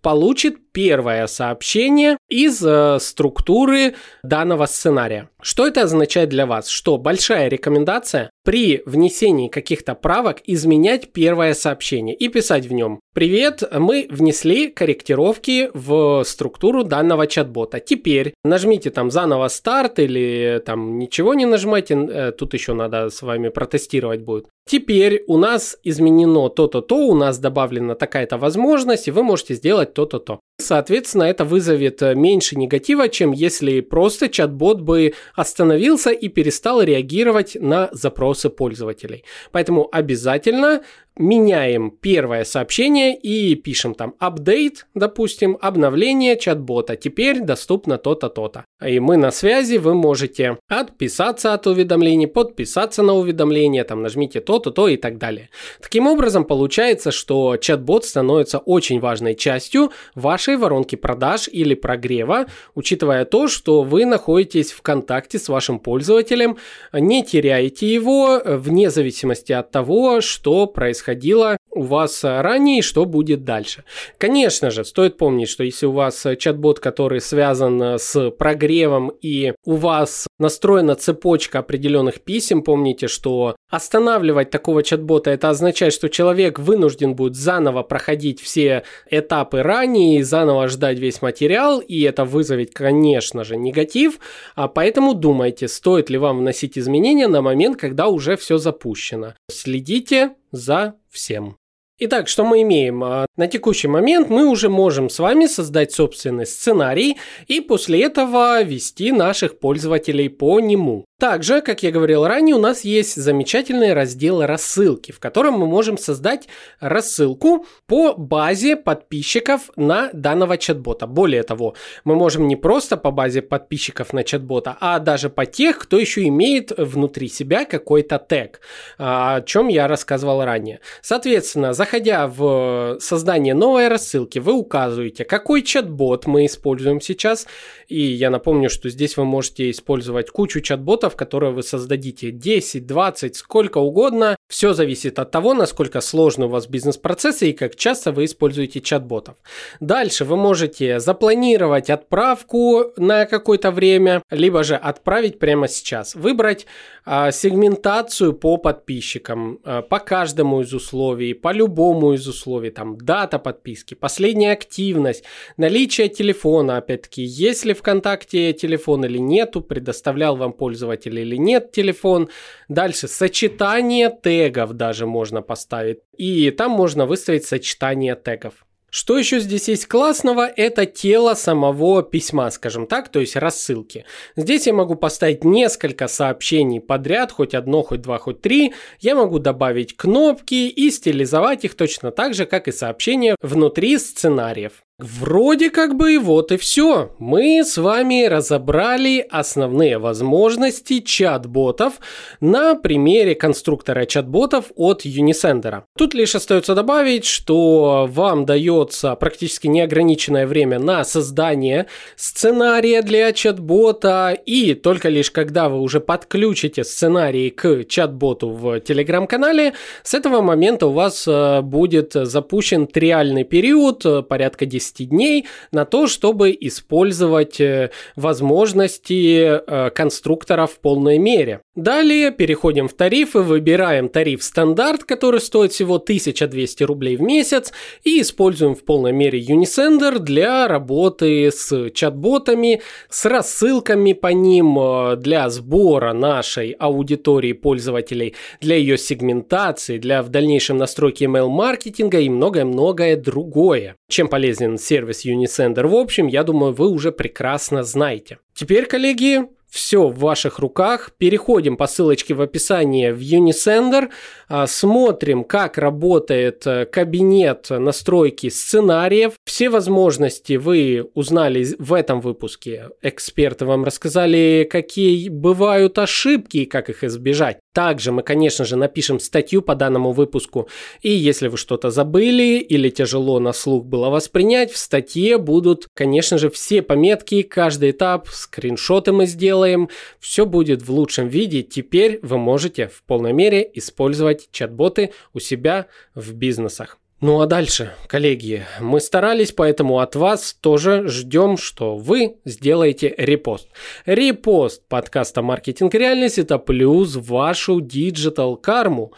получит первое сообщение из структуры данного сценария. there. Что это означает для вас? Что большая рекомендация при внесении каких-то правок изменять первое сообщение и писать в нем «Привет, мы внесли корректировки в структуру данного чат-бота. Теперь нажмите там заново старт или там ничего не нажимайте, э, тут еще надо с вами протестировать будет. Теперь у нас изменено то-то, то, у нас добавлена такая-то возможность, и вы можете сделать то-то, то. Соответственно, это вызовет э, меньше негатива, чем если просто чат-бот бы остановился и перестал реагировать на запросы пользователей. Поэтому обязательно меняем первое сообщение и пишем там апдейт, допустим, обновление чат-бота. Теперь доступно то-то, то-то. И мы на связи, вы можете отписаться от уведомлений, подписаться на уведомление, там нажмите то-то, то и так далее. Таким образом, получается, что чат-бот становится очень важной частью вашей воронки продаж или прогрева, учитывая то, что вы находитесь в контакте с вашим пользователем, не теряете его вне зависимости от того, что происходило у вас ранее и что будет дальше. Конечно же, стоит помнить, что если у вас чат-бот, который связан с прогревом и у вас настроена цепочка определенных писем, помните, что останавливать такого чат-бота это означает, что человек вынужден будет заново проходить все этапы ранее заново ждать весь материал, и это вызовет, конечно же, негатив, а поэтому думайте, стоит ли вам вносить изменения на момент, когда уже все запущено. Следите за всем. Итак, что мы имеем? А, на текущий момент мы уже можем с вами создать собственный сценарий и после этого вести наших пользователей по нему. Также, как я говорил ранее, у нас есть замечательный раздел рассылки, в котором мы можем создать рассылку по базе подписчиков на данного чат-бота. Более того, мы можем не просто по базе подписчиков на чат-бота, а даже по тех, кто еще имеет внутри себя какой-то тег, о чем я рассказывал ранее. Соответственно, заходя в создание новой рассылки, вы указываете, какой чат-бот мы используем сейчас. И я напомню, что здесь вы можете использовать кучу чат-ботов, чат которые вы создадите, 10, 20, сколько угодно. Все зависит от того, насколько сложны у вас бизнес-процессы и как часто вы используете чат-ботов. Дальше вы можете запланировать отправку на какое-то время, либо же отправить прямо сейчас. Выбрать а, сегментацию по подписчикам, а, по каждому из условий, по любому из условий, там дата подписки, последняя активность, наличие телефона, опять-таки, есть ли ВКонтакте телефон или нету, предоставлял вам пользователь пользователя или нет телефон. Дальше сочетание тегов даже можно поставить. И там можно выставить сочетание тегов. Что еще здесь есть классного, это тело самого письма, скажем так, то есть рассылки. Здесь я могу поставить несколько сообщений подряд, хоть одно, хоть два, хоть три. Я могу добавить кнопки и стилизовать их точно так же, как и сообщения внутри сценариев. Вроде как бы вот и все. Мы с вами разобрали основные возможности чат-ботов на примере конструктора чат-ботов от Unisender. Тут лишь остается добавить, что вам дается практически неограниченное время на создание сценария для чат-бота и только лишь когда вы уже подключите сценарий к чат-боту в телеграм-канале, с этого момента у вас э, будет запущен триальный период э, порядка 10 10 дней на то, чтобы использовать э, возможности э, конструктора в полной мере. Далее переходим в тарифы, выбираем тариф стандарт, который стоит всего 1200 рублей в месяц и используем в полной мере Unisender для работы с чат-ботами, с рассылками по ним, э, для сбора нашей аудитории пользователей, для ее сегментации, для в дальнейшем настройки email-маркетинга и многое-многое другое. Чем полезен сервис Unisender в общем, я думаю, вы уже прекрасно знаете. Теперь, коллеги, все в ваших руках. Переходим по ссылочке в описании в Unisender, а, смотрим, как работает э, кабинет настройки сценариев. Все возможности вы узнали в этом выпуске. Эксперты вам рассказали, какие бывают ошибки и как их избежать. Также мы, конечно же, напишем статью по данному выпуску. И если вы что-то забыли или тяжело на слух было воспринять, в статье будут, конечно же, все пометки, каждый этап, скриншоты мы сделаем все будет в лучшем виде. Теперь вы можете в полной мере использовать чат-боты у себя в бизнесах. Ну а дальше, коллеги, мы старались, поэтому от вас тоже ждем, что вы сделаете репост. Репост подкаста «Маркетинг реальность» – это плюс в вашу digital карму.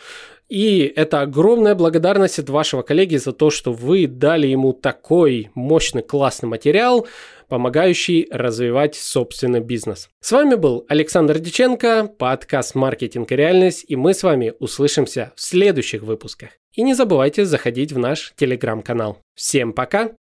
И это огромная благодарность от вашего коллеги за то, что вы дали ему такой мощный, классный материал – помогающий развивать собственный бизнес. С вами был Александр Диченко, подкаст «Маркетинг и реальность», и мы с вами услышимся в следующих выпусках. И не забывайте заходить в наш телеграм-канал. Всем пока!